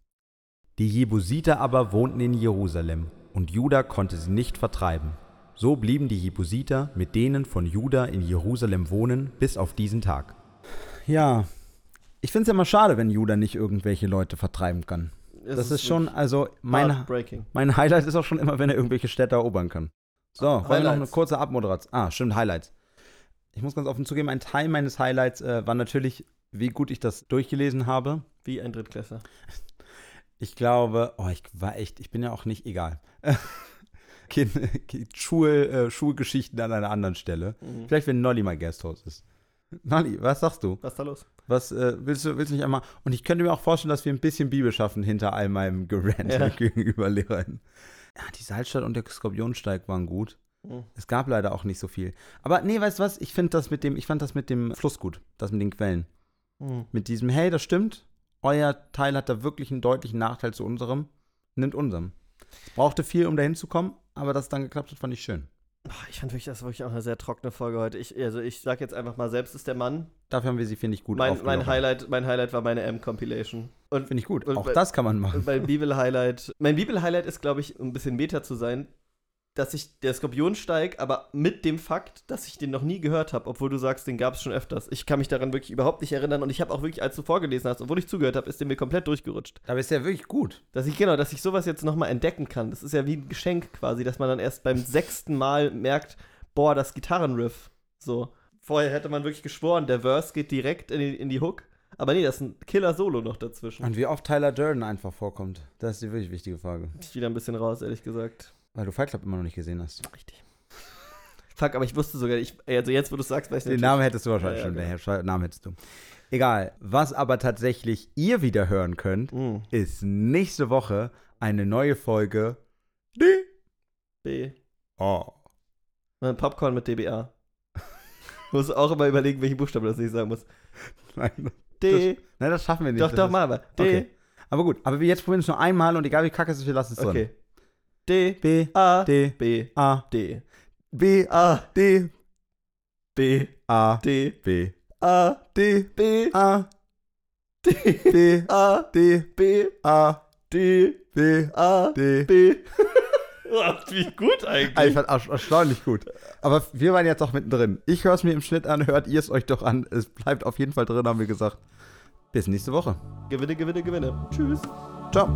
Die Jebusiter aber wohnten in Jerusalem, und Juda konnte sie nicht vertreiben. So blieben die Jebusiter mit denen von Juda in Jerusalem wohnen bis auf diesen Tag. Ja, ich finde es ja mal schade, wenn Juda nicht irgendwelche Leute vertreiben kann. Es Das ist schon, also mein, mein Highlight ist auch schon immer, wenn er irgendwelche Städte erobern kann. So, wollen wir noch eine kurze Abmoderation? Ah, stimmt, Highlights. Ich muss ganz offen zugeben, ein Teil meines Highlights äh, war natürlich, wie gut ich das durchgelesen habe. Wie ein Drittklässler. Ich glaube, oh, ich war echt, ich bin ja auch nicht egal. Schul, äh, Schulgeschichten an einer anderen Stelle. Mhm. Vielleicht, wenn Nolly mal Guesthost ist. Nolly, was sagst du? Was ist da los? Was äh, willst du, willst du nicht einmal? Und ich könnte mir auch vorstellen, dass wir ein bisschen Bibel schaffen hinter all meinem Gerant Ja. gegenüber Lehrern. Ja, die Salzstadt und der Skorpionsteig waren gut. Mhm. Es gab leider auch nicht so viel. Aber nee, weißt du was? Ich finde das mit dem, ich fand das mit dem Fluss gut, das mit den Quellen. Mhm. Mit diesem, hey, das stimmt, euer Teil hat da wirklich einen deutlichen Nachteil zu unserem, nimmt unserem. Es brauchte viel, um dahin zu kommen, aber dass es dann geklappt hat, fand ich schön. Ich fand wirklich, das ist wirklich auch eine sehr trockene Folge heute. Ich, also ich sag jetzt einfach mal, selbst ist der Mann. Dafür haben wir sie, finde ich, gut Mein, mein. Highlight, mein Highlight war meine M-Compilation. Finde ich gut. Auch bei- das kann man machen. mein Bibel-Highlight, mein Bibel-Highlight ist, glaube ich, um ein bisschen Meta zu sein, dass ich der Skorpionsteig, aber mit dem Fakt, dass ich den noch nie gehört habe, obwohl du sagst, den gab es schon öfters. Ich kann mich daran wirklich überhaupt nicht erinnern und ich habe auch wirklich, als du vorgelesen hast, obwohl ich zugehört habe, ist der mir komplett durchgerutscht. Aber ist ja wirklich gut. Dass ich, genau, dass ich sowas jetzt nochmal entdecken kann. Das ist ja wie ein Geschenk quasi, dass man dann erst beim sechsten Mal merkt, boah, das Gitarrenriff. So. Vorher hätte man wirklich geschworen, der Verse geht direkt in die, in die Hook. Aber nee, das ist ein Killer-Solo noch dazwischen. Und wie oft Tyler Durden einfach vorkommt, das ist die wirklich wichtige Frage. Ich wieder ein bisschen raus, ehrlich gesagt. Weil du Fight Club immer noch nicht gesehen hast. Richtig. Fuck, aber ich wusste sogar, ich, also jetzt, wo du es sagst, weiß ich Den Namen hättest du wahrscheinlich Ja, schon. genau. Den Namen hättest du. Egal. Was aber tatsächlich ihr wieder hören könnt, Mm, ist nächste Woche eine neue Folge. D. B. Oh. Mein Popcorn mit DBA. muss auch immer überlegen, welchen Buchstaben das nicht sagen muss. Nein, D. Nein, das schaffen wir nicht. doch, Das doch, mal aber. D. Okay. Aber gut, aber wir jetzt probieren es nur einmal und egal wie kacke es ist, wir lassen es drin. Okay. D. B, A. D, B. A, D. B, A. D, B. A, D. B, A. D, B. A, D. D, A. D, B. A, D. B, A. D. B. Wie gut eigentlich. Einfach ersch- erstaunlich gut. Aber wir waren jetzt auch mittendrin. Ich höre es mir im Schnitt an, hört ihr es euch doch an. Es bleibt auf jeden Fall drin, haben wir gesagt. Bis nächste Woche. Gewinne, gewinne, gewinne. Tschüss. Ciao.